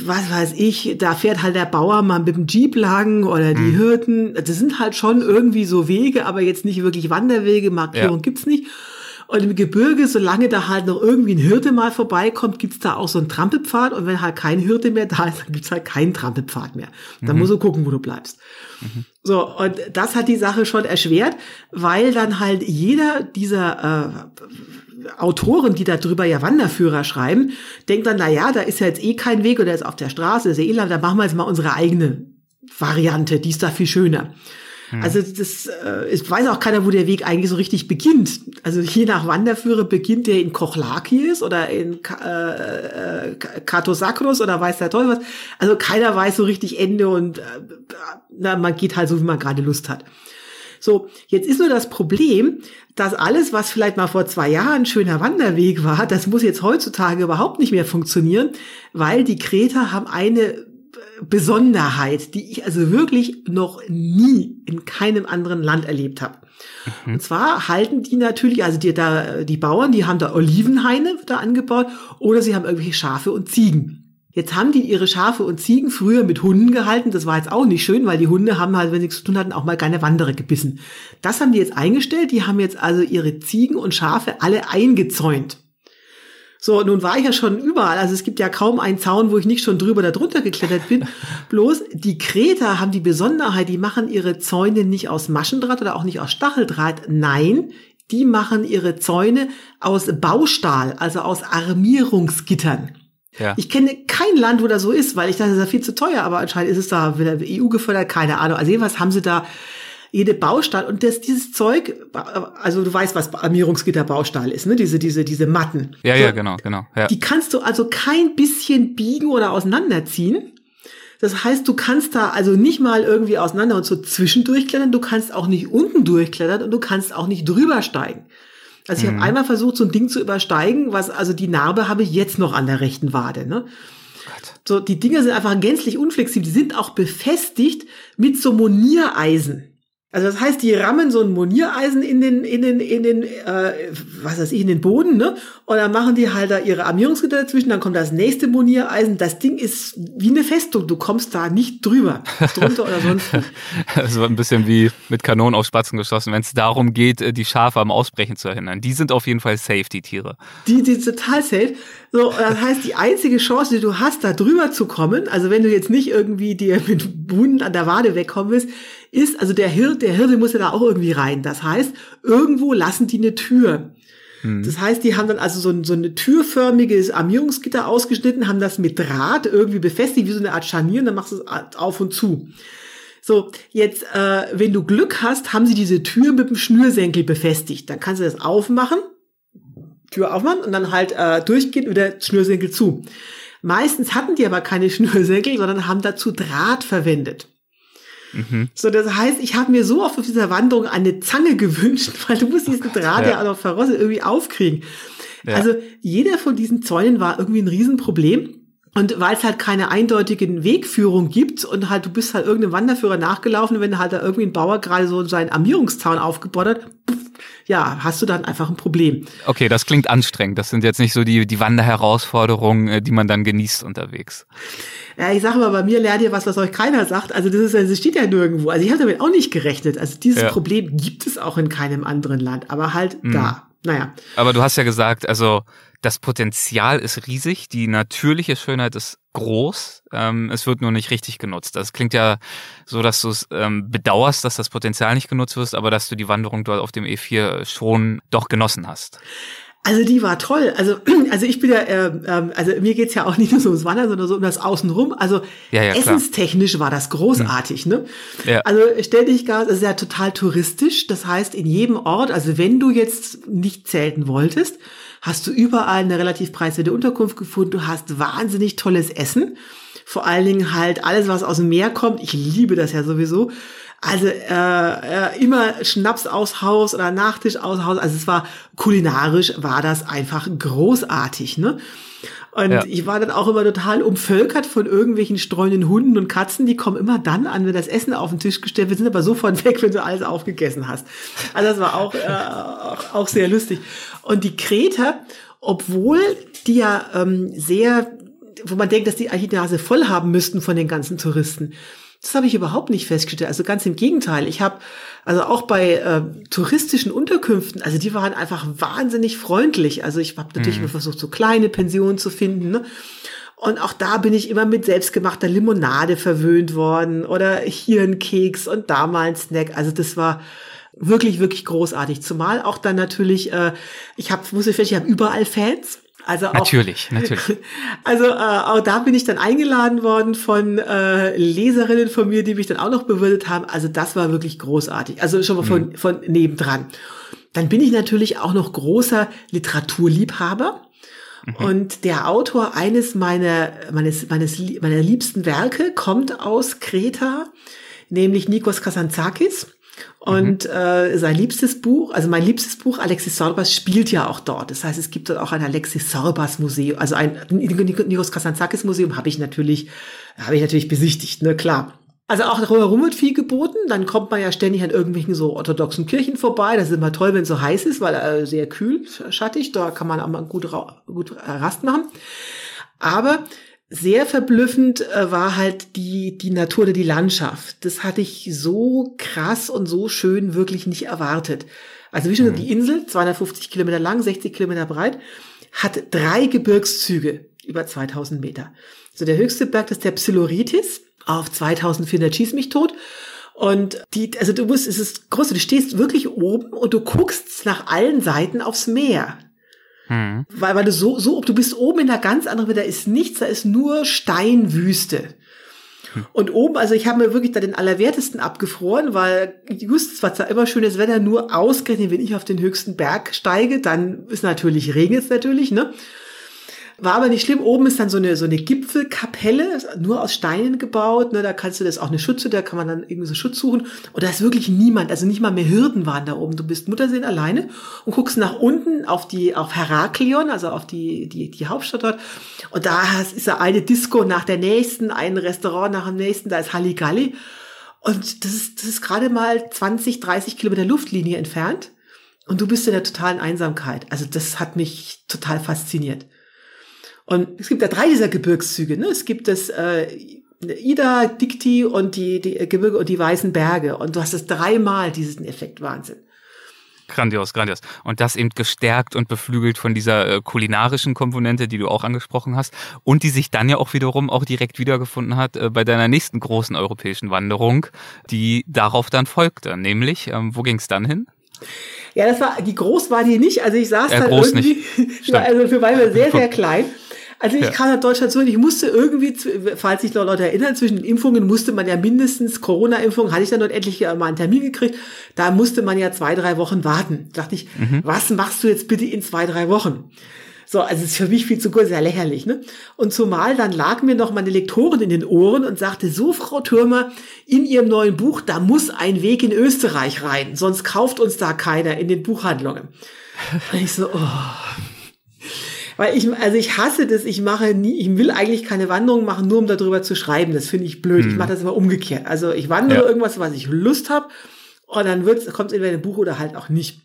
Speaker 2: was weiß ich, da fährt halt der Bauer mal mit dem Jeep lang oder die hm. Hirten. Das sind halt schon irgendwie so Wege, aber jetzt nicht wirklich Wanderwege, Markierung ja. gibt's nicht. Und im Gebirge, solange da halt noch irgendwie ein Hirte mal vorbeikommt, gibt's da auch so einen Trampelpfad. Und wenn halt kein Hirte mehr da ist, dann gibt's halt keinen Trampelpfad mehr. Dann mhm. musst du gucken, wo du bleibst. Mhm. So, und das hat die Sache schon erschwert, weil dann halt jeder dieser äh, Autoren, die da drüber ja Wanderführer schreiben, denkt dann, na ja, da ist ja jetzt eh kein Weg oder ist auf der Straße, ist ja eh lang, da machen wir jetzt mal unsere eigene Variante, die ist da viel schöner. Hm. Also das, äh, es weiß auch keiner, wo der Weg eigentlich so richtig beginnt. Also je nach Wanderführer beginnt der in Kochlakis oder in äh, äh, Katosakros oder weiß der Teufel was. Also keiner weiß so richtig Ende und äh, na, man geht halt so, wie man gerade Lust hat. So, jetzt ist nur das Problem, dass alles, was vielleicht mal vor zwei Jahren ein schöner Wanderweg war, das muss jetzt heutzutage überhaupt nicht mehr funktionieren, weil die Kreter haben eine Besonderheit, die ich also wirklich noch nie in keinem anderen Land erlebt habe. Mhm. Und zwar halten die natürlich, also die, da, die Bauern, die haben da Olivenhaine da angebaut oder sie haben irgendwelche Schafe und Ziegen. Jetzt haben die ihre Schafe und Ziegen früher mit Hunden gehalten. Das war jetzt auch nicht schön, weil die Hunde haben halt, wenn sie nichts zu tun hatten, auch mal keine Wanderer gebissen. Das haben die jetzt eingestellt. Die haben jetzt also ihre Ziegen und Schafe alle eingezäunt. So, nun war ich ja schon überall. Also es gibt ja kaum einen Zaun, wo ich nicht schon drüber oder drunter geklettert bin. Bloß die Kreter haben die Besonderheit, die machen ihre Zäune nicht aus Maschendraht oder auch nicht aus Stacheldraht. Nein, die machen ihre Zäune aus Baustahl, also aus Armierungsgittern. Ja. Ich kenne kein Land, wo das so ist, weil ich dachte, das ist ja viel zu teuer, aber anscheinend ist es da wieder EU gefördert, keine Ahnung. Also jedenfalls haben sie da jede Baustahl und das, dieses Zeug, also du weißt, was Armierungsgitter Baustahl ist, ne? Diese, diese, diese Matten.
Speaker 1: Ja, so, ja, genau, genau. Ja.
Speaker 2: Die kannst du also kein bisschen biegen oder auseinanderziehen. Das heißt, du kannst da also nicht mal irgendwie auseinander und so zwischendurch klettern, du kannst auch nicht unten durchklettern und du kannst auch nicht drüber steigen. Also ich mhm. habe einmal versucht, so ein Ding zu übersteigen, was, also die Narbe habe ich jetzt noch an der rechten Wade, ne? So, die Dinger sind einfach gänzlich unflexibel. Die sind auch befestigt mit so Moniereisen. Also das heißt, die rammen so ein Moniereisen in den, in den, in den, äh, was weiß ich, in den Boden, ne? Und dann machen die halt da ihre Armierungsgitter dazwischen, dann kommt das nächste Moniereisen. Das Ding ist wie eine Festung, du kommst da nicht drüber, drunter oder sonst.
Speaker 1: Das war ein bisschen wie mit Kanonen auf Spatzen geschossen, wenn es darum geht, äh, die Schafe am Ausbrechen zu erinnern. Die sind auf jeden Fall safe, die Tiere.
Speaker 2: Die, die sind total safe. So, das heißt, die einzige Chance, die du hast, da drüber zu kommen, also wenn du jetzt nicht irgendwie dir mit Wunden an der Wade wegkommen willst, ist, also der Hirte, der Hirte muss ja da auch irgendwie rein. Das heißt, irgendwo lassen die eine Tür. Hm. Das heißt, die haben dann also so, ein, so eine türförmiges Armierungsgitter ausgeschnitten, haben das mit Draht irgendwie befestigt, wie so eine Art Scharnier, und dann machst du es auf und zu. So, jetzt, äh, wenn du Glück hast, haben sie diese Tür mit dem Schnürsenkel befestigt. Dann kannst du das aufmachen, Tür aufmachen und dann halt äh, durchgehen wieder Schnürsenkel zu. Meistens hatten die aber keine Schnürsenkel, sondern haben dazu Draht verwendet. Mhm. So, das heißt, ich habe mir so oft auf dieser Wanderung eine Zange gewünscht, weil du musst diesen Draht ja, ja auch noch verrostet irgendwie aufkriegen. Ja. Also jeder von diesen Zäunen war irgendwie ein Riesenproblem. Und weil es halt keine eindeutigen Wegführung gibt und halt du bist halt irgendeinem Wanderführer nachgelaufen, wenn halt da irgendwie ein Bauer gerade so seinen Armierungszaun aufgebaut hat, ja, hast du dann einfach ein Problem.
Speaker 1: Okay, das klingt anstrengend. Das sind jetzt nicht so die, die Wanderherausforderungen, äh, die man dann genießt unterwegs.
Speaker 2: Ja, ich sage mal, bei mir lernt ihr was, was euch keiner sagt. Also das ist, das steht ja nirgendwo. Also ich habe damit auch nicht gerechnet. Also dieses ja. Problem gibt es auch in keinem anderen Land, aber halt mhm. da. Naja.
Speaker 1: Aber du hast ja gesagt, also das Potenzial ist riesig, die natürliche Schönheit ist groß, ähm, es wird nur nicht richtig genutzt. Das klingt ja so, dass du es ähm, bedauerst, dass das Potenzial nicht genutzt wird, aber dass du die Wanderung dort auf dem E4 schon doch genossen hast.
Speaker 2: Also die war toll. Also, also ich bin ja, äh, äh, also mir geht's ja auch nicht nur so ums Wandern, sondern so um das Außenrum. Also
Speaker 1: Ja, ja,
Speaker 2: essenstechnisch war das großartig, ne?
Speaker 1: Ja.
Speaker 2: Also ständig gab es ist ja total touristisch. Das heißt, in jedem Ort, also wenn du jetzt nicht zelten wolltest, hast du überall eine relativ preiswerte Unterkunft gefunden. Du hast wahnsinnig tolles Essen. Vor allen Dingen halt alles, was aus dem Meer kommt. Ich liebe das ja sowieso. Also äh, äh, immer Schnaps aus Haus oder Nachtisch aus Haus. Also es war kulinarisch war das einfach großartig, ne? Und
Speaker 1: Ja.
Speaker 2: ich war dann auch immer total umvölkert von irgendwelchen streunenden Hunden und Katzen. Die kommen immer dann an, wenn das Essen auf den Tisch gestellt wird, sind aber sofort weg, wenn du alles aufgegessen hast. Also das war auch, äh, auch, auch sehr lustig. Und die Kreter, obwohl die ja ähm, sehr, wo man denkt, dass die eigentlich die Nase voll haben müssten von den ganzen Touristen. Das habe ich überhaupt nicht festgestellt. Also ganz im Gegenteil. Ich habe also auch bei äh, touristischen Unterkünften, also die waren einfach wahnsinnig freundlich. Also ich habe natürlich immer versucht, so kleine Pensionen zu finden. Ne? Und auch da bin ich immer mit selbstgemachter Limonade verwöhnt worden oder hier ein Keks und da mal ein Snack. Also das war wirklich, wirklich großartig. Zumal auch dann natürlich, äh, ich habe, muss ich feststellen, ich habe überall Fans. Also auch,
Speaker 1: Natürlich, natürlich.
Speaker 2: also äh, auch da bin ich dann eingeladen worden von äh, Leserinnen von mir, die mich dann auch noch bewirtet haben. Also das war wirklich großartig. Also schon mal von, von nebendran. Dann bin ich natürlich auch noch großer Literaturliebhaber. Und der Autor eines meiner, meines, meines, meiner liebsten Werke kommt aus Kreta, nämlich Nikos Kazantzakis. Und äh, sein liebstes Buch, also mein liebstes Buch, Alexis Sorbas, spielt ja auch dort. Das heißt, es gibt dort auch ein Alexis Sorbas Museum, also ein Nikos Kazantzakis Museum habe ich natürlich, habe ich natürlich besichtigt, ne, klar. Also auch drumherum wird viel geboten. Dann kommt man ja ständig an irgendwelchen so orthodoxen Kirchen vorbei. Das ist immer toll, wenn es so heiß ist, weil äh, sehr kühl, schattig. Da kann man auch mal gut, gut Rast machen. Aber sehr verblüffend äh, war halt die, die Natur oder die Landschaft. Das hatte ich so krass und so schön wirklich nicht erwartet. Also wie schon gesagt, die Insel, 250 Kilometer lang, 60 Kilometer breit, hat drei Gebirgszüge über 2000 Meter. So der höchste Berg das ist der Psiloritis auf 2400 schieß mich tot. Und die, also du musst, es ist groß, du stehst wirklich oben und du guckst nach allen Seiten aufs Meer.
Speaker 1: Hm.
Speaker 2: Weil, weil du so, so, du bist oben in einer ganz anderen, da ist nichts, da ist nur Steinwüste. Und oben, also ich habe mir wirklich da den Allerwertesten abgefroren, weil just, war zwar immer schönes Wetter, nur ausgerechnet, wenn ich auf den höchsten Berg steige, dann ist natürlich, regnet es natürlich, ne? War aber nicht schlimm. Oben ist dann so eine, so eine Gipfelkapelle, nur aus Steinen gebaut. Ne, da kannst du das auch eine Schütze, da kann man dann irgendwie so Schutz suchen. Und da ist wirklich niemand, also nicht mal mehr Hürden waren da oben. Du bist Mutterseen alleine und guckst nach unten auf die, auf Heraklion, also auf die, die, die Hauptstadt dort. Und da ist da eine Disco nach der nächsten, ein Restaurant nach dem nächsten, da ist Halligalli. Und das ist, das ist gerade mal 20, 30 Kilometer Luftlinie entfernt. Und du bist in der totalen Einsamkeit. Also das hat mich total fasziniert. Und es gibt ja drei dieser Gebirgszüge. Ne? Es gibt das äh, Ida, Dikti und die, die Gebirge und die Weißen Berge. Und du hast es dreimal, diesen Effekt. Wahnsinn.
Speaker 1: Grandios, grandios. Und das eben gestärkt und beflügelt von dieser äh, kulinarischen Komponente, die du auch angesprochen hast und die sich dann ja auch wiederum auch direkt wiedergefunden hat äh, bei deiner nächsten großen europäischen Wanderung, die darauf dann folgte. Nämlich, ähm, wo ging es dann hin?
Speaker 2: Ja, das war, die groß war die nicht. Also ich saß
Speaker 1: Ja,
Speaker 2: dann
Speaker 1: groß
Speaker 2: irgendwie, also für meine sehr, sehr klein. Also ich
Speaker 1: Ja.
Speaker 2: kam nach Deutschland zurück, ich musste irgendwie, falls sich noch Leute erinnern, zwischen den Impfungen musste man ja mindestens, Corona-Impfung, hatte ich dann dort endlich mal einen Termin gekriegt, da musste man ja zwei, drei Wochen warten. Da dachte ich, was machst du jetzt bitte in zwei, drei Wochen? So, also es ist für mich viel zu kurz, sehr lächerlich, ne? Und zumal dann lag mir noch meine Lektorin in den Ohren und sagte, so, Frau Türmer, in Ihrem neuen Buch, da muss ein Weg in Österreich rein, sonst kauft uns da keiner in den Buchhandlungen. Und ich so, oh. Weil ich, also ich hasse das, ich mache nie, ich will eigentlich keine Wanderung machen, nur um darüber zu schreiben. Das finde ich blöd. Ich mache das immer umgekehrt. Also ich wandere
Speaker 1: Ja.
Speaker 2: irgendwas, was ich Lust habe, und dann wird's, kommt es entweder in ein Buch oder halt auch nicht.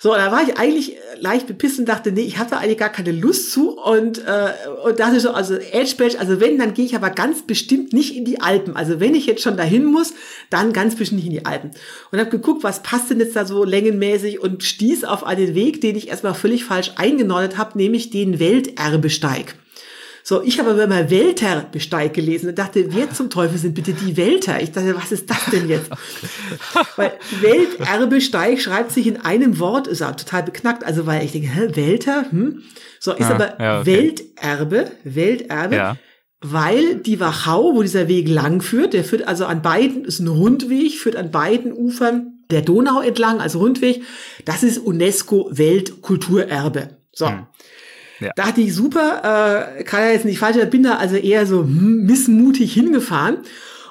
Speaker 2: So, da war ich eigentlich äh, leicht bepisst und dachte, nee, ich da eigentlich gar keine Lust zu und, äh, und dachte so, also Edge Badge, also wenn, dann gehe ich aber ganz bestimmt nicht in die Alpen. Also wenn ich jetzt schon dahin muss, dann ganz bestimmt nicht in die Alpen. Und habe geguckt, was passt denn jetzt da so längenmäßig und stieß auf einen Weg, den ich erstmal völlig falsch eingenordet habe, nämlich den Welterbesteig. So, ich habe aber immer Welterbesteig gelesen und dachte, wer zum Teufel sind bitte die Welter? Ich dachte, was ist das denn jetzt? weil Welterbesteig schreibt sich in einem Wort, ist auch total beknackt. Also, weil ich denke, hä, Welter? Hm? So, ist
Speaker 1: Ah,
Speaker 2: aber
Speaker 1: ja, okay.
Speaker 2: Welterbe, Welterbe.
Speaker 1: Ja.
Speaker 2: Weil die Wachau, wo dieser Weg lang führt, der führt also an beiden, ist ein Rundweg, führt an beiden Ufern der Donau entlang, als Rundweg. Das ist UNESCO Weltkulturerbe. So.
Speaker 1: Hm. Ja.
Speaker 2: Dachte ich, super, äh, kann ja jetzt nicht falsch, bin da also eher so hm, missmutig hingefahren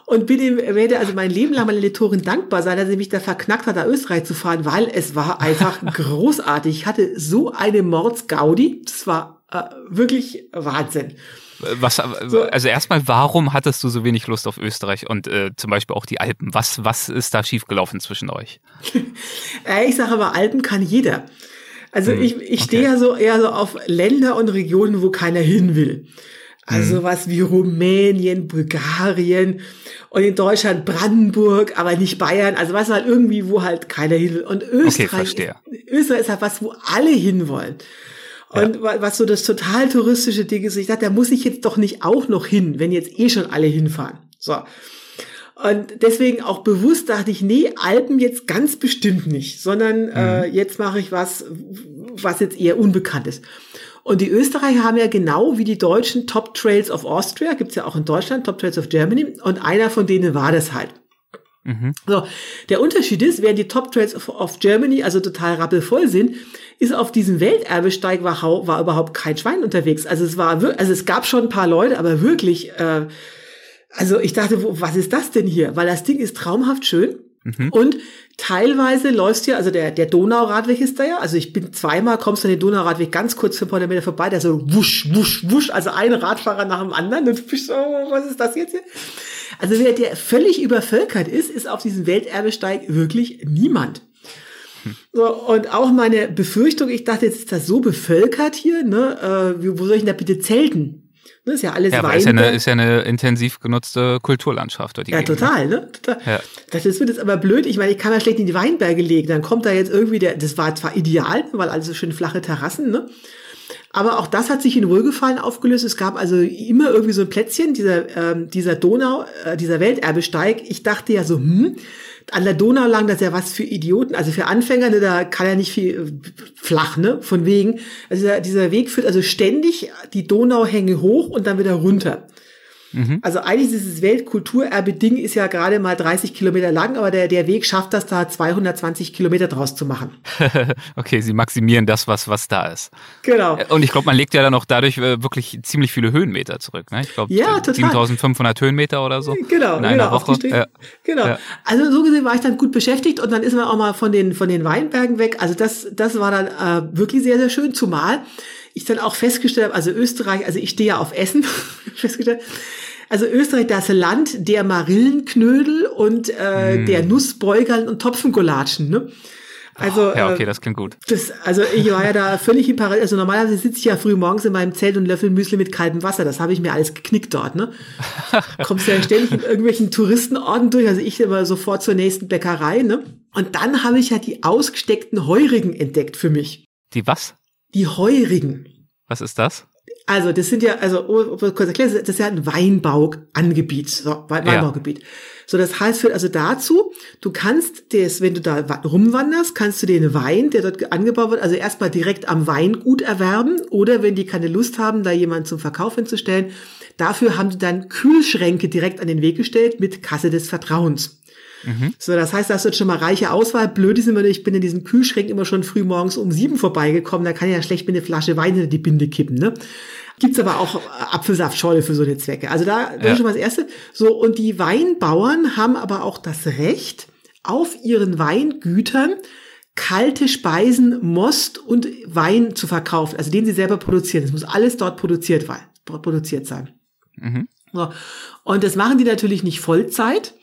Speaker 2: und bin ihm, werde also mein Leben lang meiner Lektorin dankbar sein, dass sie mich da verknackt hat, nach Österreich zu fahren, weil es war einfach großartig. Ich hatte so eine Mordsgaudi, das war äh, wirklich Wahnsinn.
Speaker 1: Was, also erstmal, warum hattest du so wenig Lust auf Österreich und äh, zum Beispiel auch die Alpen? Was, was ist da schiefgelaufen zwischen euch?
Speaker 2: Äh, ich sage aber, Alpen kann jeder. Also
Speaker 1: Hm,
Speaker 2: ich, ich
Speaker 1: okay.
Speaker 2: stehe ja so eher so auf Länder und Regionen, wo keiner hin will. Also
Speaker 1: Hm.
Speaker 2: was wie Rumänien, Bulgarien und in Deutschland Brandenburg, aber nicht Bayern. Also was halt irgendwie, wo halt keiner hin will. Und Österreich, ist, Österreich ist halt was, wo alle hinwollen. Und wa- was so das total touristische Ding ist, ich dachte, da muss ich jetzt doch nicht auch noch hin, wenn jetzt eh schon alle hinfahren. So. Und deswegen auch bewusst dachte ich, nee, Alpen jetzt ganz bestimmt nicht, sondern äh, jetzt mache ich was, was jetzt eher unbekannt ist. Und die Österreicher haben ja genau wie die Deutschen Top Trails of Austria, gibt's ja auch in Deutschland, Top Trails of Germany, und einer von denen war das halt.
Speaker 1: Mhm.
Speaker 2: So, der Unterschied ist, während die Top Trails of, of Germany also total rappelvoll sind, ist auf diesem Welterbesteig war, war überhaupt kein Schwein unterwegs. Also es war, also es gab schon ein paar Leute, aber wirklich, äh, also ich dachte, wo, was ist das denn hier? Weil das Ding ist traumhaft schön. Und teilweise läufst du ja, also der, der Donauradweg ist da ja, also ich bin zweimal, kommst du an den Donauradweg ganz kurz für Meter vorbei, der so wusch, wusch, wusch, also ein Radfahrer nach dem anderen und du bist so, oh, was ist das jetzt hier? Also wer der völlig übervölkert ist, ist auf diesem Welterbesteig wirklich niemand. So, und auch meine Befürchtung, ich dachte, jetzt ist das so bevölkert hier, ne, äh, wo soll ich denn da bitte zelten? Ne, ist ja alles
Speaker 1: Ja, aber ist ja, eine, ist ja eine intensiv genutzte Kulturlandschaft. dort die
Speaker 2: Ja,
Speaker 1: Gegend, ne?
Speaker 2: total, ne? Total.
Speaker 1: Ja.
Speaker 2: Das das wird jetzt aber blöd. Ich meine, ich kann ja schlecht in die Weinberge legen. Dann kommt da jetzt irgendwie der, das war zwar ideal, weil alles so schön flache Terrassen, ne? Aber auch das hat sich in Wohlgefallen aufgelöst. Es gab also immer irgendwie so ein Plätzchen, dieser, ähm, dieser Donau, äh, dieser Welterbesteig. Ich dachte ja so, hm, an der Donau lang, das ist ja was für Idioten, also für Anfänger, ne, da kann ja nicht viel flach, ne, von wegen. Also dieser Weg führt also ständig die Donauhänge hoch und dann wieder runter. Also eigentlich dieses Weltkulturerbe-Ding ist ja gerade mal 30 Kilometer lang, aber der, der Weg schafft das da 220 Kilometer draus zu machen.
Speaker 1: okay, sie maximieren das, was, was da ist.
Speaker 2: Genau.
Speaker 1: Und ich glaube, man legt ja dann auch dadurch äh, wirklich ziemlich viele Höhenmeter zurück. Ne? Ich glaube,
Speaker 2: Ja, total.
Speaker 1: 7500 Höhenmeter oder so.
Speaker 2: Genau,
Speaker 1: in einer
Speaker 2: genau,
Speaker 1: Woche. Ja.
Speaker 2: Genau.
Speaker 1: Ja.
Speaker 2: Also so gesehen war ich dann gut beschäftigt und dann ist man auch mal von den, von den Weinbergen weg. Also das, das war dann äh, wirklich sehr, sehr schön, zumal ich dann auch festgestellt habe, also Österreich, also ich stehe ja auf Essen, festgestellt, also Österreich, das Land der Marillenknödel und äh, der Nussbeugeln und Topfengolatschen, ne? Also.
Speaker 1: Ja, okay,
Speaker 2: äh,
Speaker 1: das klingt gut.
Speaker 2: Das, also ich war ja da völlig im Parallel. Also normalerweise sitze ich ja früh morgens in meinem Zelt und löffel Müsli mit kaltem Wasser. Das habe ich mir alles geknickt dort. Ne? Kommst ja ständig in irgendwelchen Touristenorten durch. Also ich immer sofort zur nächsten Bäckerei. Ne? Und dann habe ich ja die ausgesteckten Heurigen entdeckt für mich.
Speaker 1: Die was?
Speaker 2: Die Heurigen.
Speaker 1: Was ist das?
Speaker 2: Also das sind ja, also oh, kurz erklären, das ist ja ein Weinbauangebiet, so, Wein-
Speaker 1: Ja.
Speaker 2: Weinbaugebiet. So, das heißt, führt also dazu, du kannst das, wenn du da wa- rumwanderst, kannst du den Wein, der dort angebaut wird, also erstmal direkt am Weingut erwerben oder wenn die keine Lust haben, da jemanden zum Verkauf hinzustellen, dafür haben die dann Kühlschränke direkt an den Weg gestellt mit Kasse des Vertrauens. So, das heißt, da hast du jetzt schon mal reiche Auswahl. Blöd ist immer, ich bin in diesen Kühlschränken immer schon früh morgens um sieben vorbeigekommen. Da kann ich ja schlecht mit einer Flasche Wein in die Binde kippen, ne? Gibt's aber auch Apfelsaftschorle für so eine Zwecke. Also da, das
Speaker 1: Ja.
Speaker 2: ist schon mal das Erste. So, und die Weinbauern haben aber auch das Recht, auf ihren Weingütern kalte Speisen, Most und Wein zu verkaufen, also den sie selber produzieren. Das muss alles dort produziert, produziert sein.
Speaker 1: Mhm.
Speaker 2: So. Und das machen die natürlich nicht Vollzeit,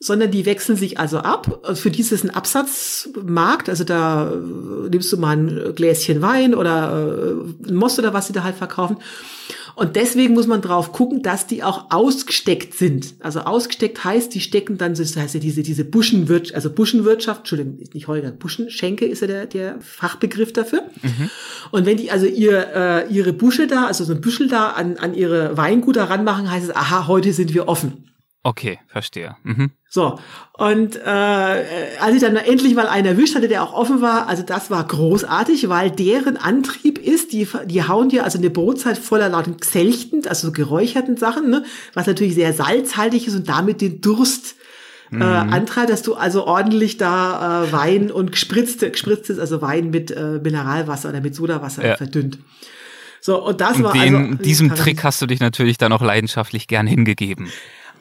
Speaker 2: sondern die wechseln sich also ab. Für dieses ist ein Absatzmarkt, also da äh, nimmst du mal ein Gläschen Wein oder äh, ein Most oder was sie da halt verkaufen. Und deswegen muss man drauf gucken, dass die auch ausgesteckt sind. Also ausgesteckt heißt, die stecken dann, das heißt ja diese, diese Buschenwirtschaft, also Buschenwirtschaft, Entschuldigung, nicht Holger, Buschenschenke ist ja der, der Fachbegriff dafür. Mhm. Und wenn die also ihr, äh, ihre Busche da, also so ein Büschel da an, an ihre Weinguter ranmachen, heißt es, aha, heute sind wir offen.
Speaker 1: Okay, verstehe. Mhm.
Speaker 2: So, und äh, als ich dann endlich mal einen erwischt hatte, der auch offen war, also das war großartig, weil deren Antrieb ist, die, die hauen dir also eine Brotzeit voller lauten Xelchten, also geräucherten Sachen, ne, was natürlich sehr salzhaltig ist und damit den Durst äh, mhm. antreibt, dass du also ordentlich da äh, Wein und gespritzte, gespritztes, also Wein mit äh, Mineralwasser oder mit Sodawasser ja. verdünnt.
Speaker 1: So, und das und war den, also. Diesem Trick hast du dich natürlich dann auch leidenschaftlich gern hingegeben.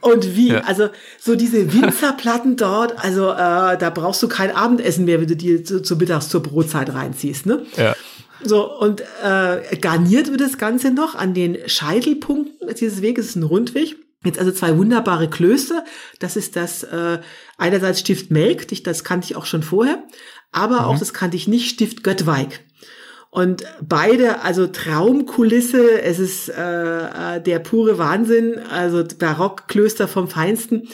Speaker 2: Und wie? Ja. Also so diese Winzerplatten dort, also äh, da brauchst du kein Abendessen mehr, wenn du die zu, zu mittags zur Brotzeit reinziehst, ne? Ja. So, und äh, garniert wird das Ganze noch an den Scheitelpunkten dieses Weges, ist ein Rundweg. Jetzt also zwei wunderbare Klöster. Das ist das äh, einerseits Stift Melk, das kannte ich auch schon vorher, aber mhm. auch das kannte ich nicht, Stift Göttweig. Und beide, also Traumkulisse, es ist äh, äh, der pure Wahnsinn, also Barockklöster vom Feinsten.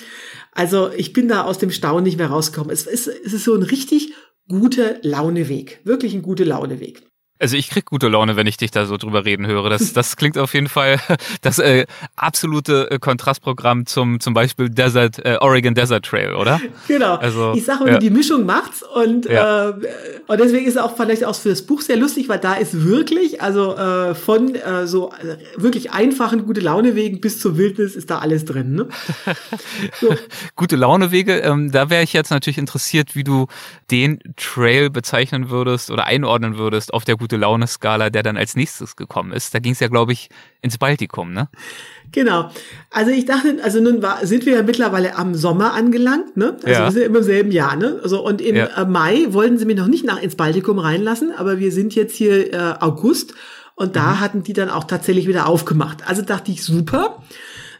Speaker 2: Also ich bin da aus dem Staunen nicht mehr rausgekommen. Es ist, es ist so ein richtig guter Launeweg, wirklich ein guter Launeweg.
Speaker 1: Also ich krieg gute Laune, wenn ich dich da so drüber reden höre. Das, das klingt auf jeden Fall das äh, absolute äh, Kontrastprogramm zum zum Beispiel Desert äh, Oregon Desert Trail, oder?
Speaker 2: Genau. Also, ich sage ja. die Mischung macht's und ja. äh, und deswegen ist es auch vielleicht auch für das Buch sehr lustig, weil da ist wirklich also äh, von äh, so äh, wirklich einfachen gute Laune wegen bis zur Wildnis ist da alles drin. Ne?
Speaker 1: So. gute Laune Wege. Ähm, da wäre ich jetzt natürlich interessiert, wie du den Trail bezeichnen würdest oder einordnen würdest auf der gute Laune-Skala, der dann als nächstes gekommen ist. Da ging es ja, glaube ich, ins Baltikum, ne?
Speaker 2: Genau. Also ich dachte, also nun war, sind wir ja mittlerweile am Sommer angelangt, ne? Also ja. wir sind ja immer im selben Jahr, ne? Also und im ja. Äh, Mai wollten sie mich noch nicht nach ins Baltikum reinlassen, aber wir sind jetzt hier äh, August und da mhm. hatten die dann auch tatsächlich wieder aufgemacht. Also dachte ich, super,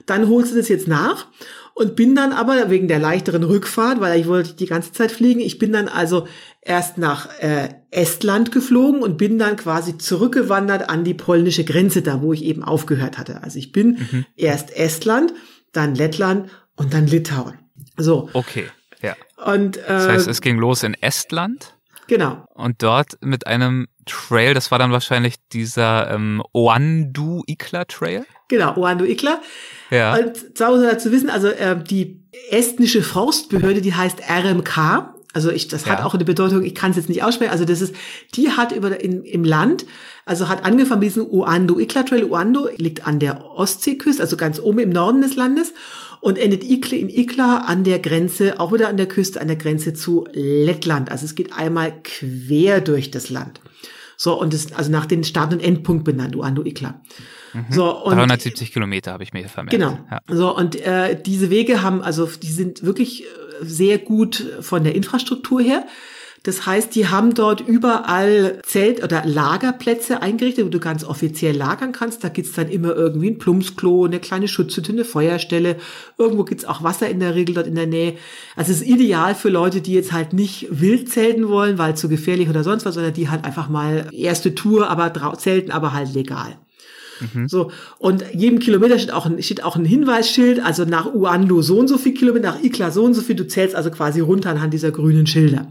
Speaker 2: dann holst du das jetzt nach und bin dann aber wegen der leichteren Rückfahrt, weil ich wollte die ganze Zeit fliegen, ich bin dann also erst nach äh, Estland geflogen und bin dann quasi zurückgewandert an die polnische Grenze, da wo ich eben aufgehört hatte. Also ich bin mhm. erst Estland, dann Lettland und dann Litauen. So.
Speaker 1: Okay, ja. Und, äh, das heißt, es ging los in Estland.
Speaker 2: Genau.
Speaker 1: Und dort mit einem Trail, das war dann wahrscheinlich dieser ähm, Oandu Ikla Trail?
Speaker 2: Genau, Oandu Ikla. Ja. Und zwar muss man dazu wissen, also äh, die estnische Forstbehörde, die heißt RMK, also ich, das ja. hat auch eine Bedeutung, ich kann es jetzt nicht aussprechen. Also das ist, die hat über in, im Land, also hat angefangen mit diesem Uando Ikla Trail. Uando liegt an der Ostseeküste, also ganz oben im Norden des Landes und endet Ikla in Ikla an der Grenze, auch wieder an der Küste, an der Grenze zu Lettland. Also es geht einmal quer durch das Land. So, und das, also nach den Start- und Endpunkt benannt, Uando Ikla.
Speaker 1: Mhm. So, und 370 Kilometer habe ich mir vermerkt.
Speaker 2: Genau. Ja. So, und äh, diese Wege haben, also die sind wirklich äh, sehr gut von der Infrastruktur her. Das heißt, die haben dort überall Zelt- oder Lagerplätze eingerichtet, wo du ganz offiziell lagern kannst. Da gibt's dann immer irgendwie ein Plumpsklo, eine kleine Schutzhütte, eine Feuerstelle. Irgendwo gibt's auch Wasser in der Regel dort in der Nähe. Also es ist ideal für Leute, die jetzt halt nicht wild zelten wollen, weil zu gefährlich oder sonst was, sondern die halt einfach mal erste Tour, aber zelten, aber halt legal. Mhm. So. Und jedem Kilometer steht auch, ein, steht auch ein Hinweisschild, also nach Uanlu so und so viel Kilometer, nach Ikla so und so viel. Du zählst also quasi runter anhand dieser grünen Schilder.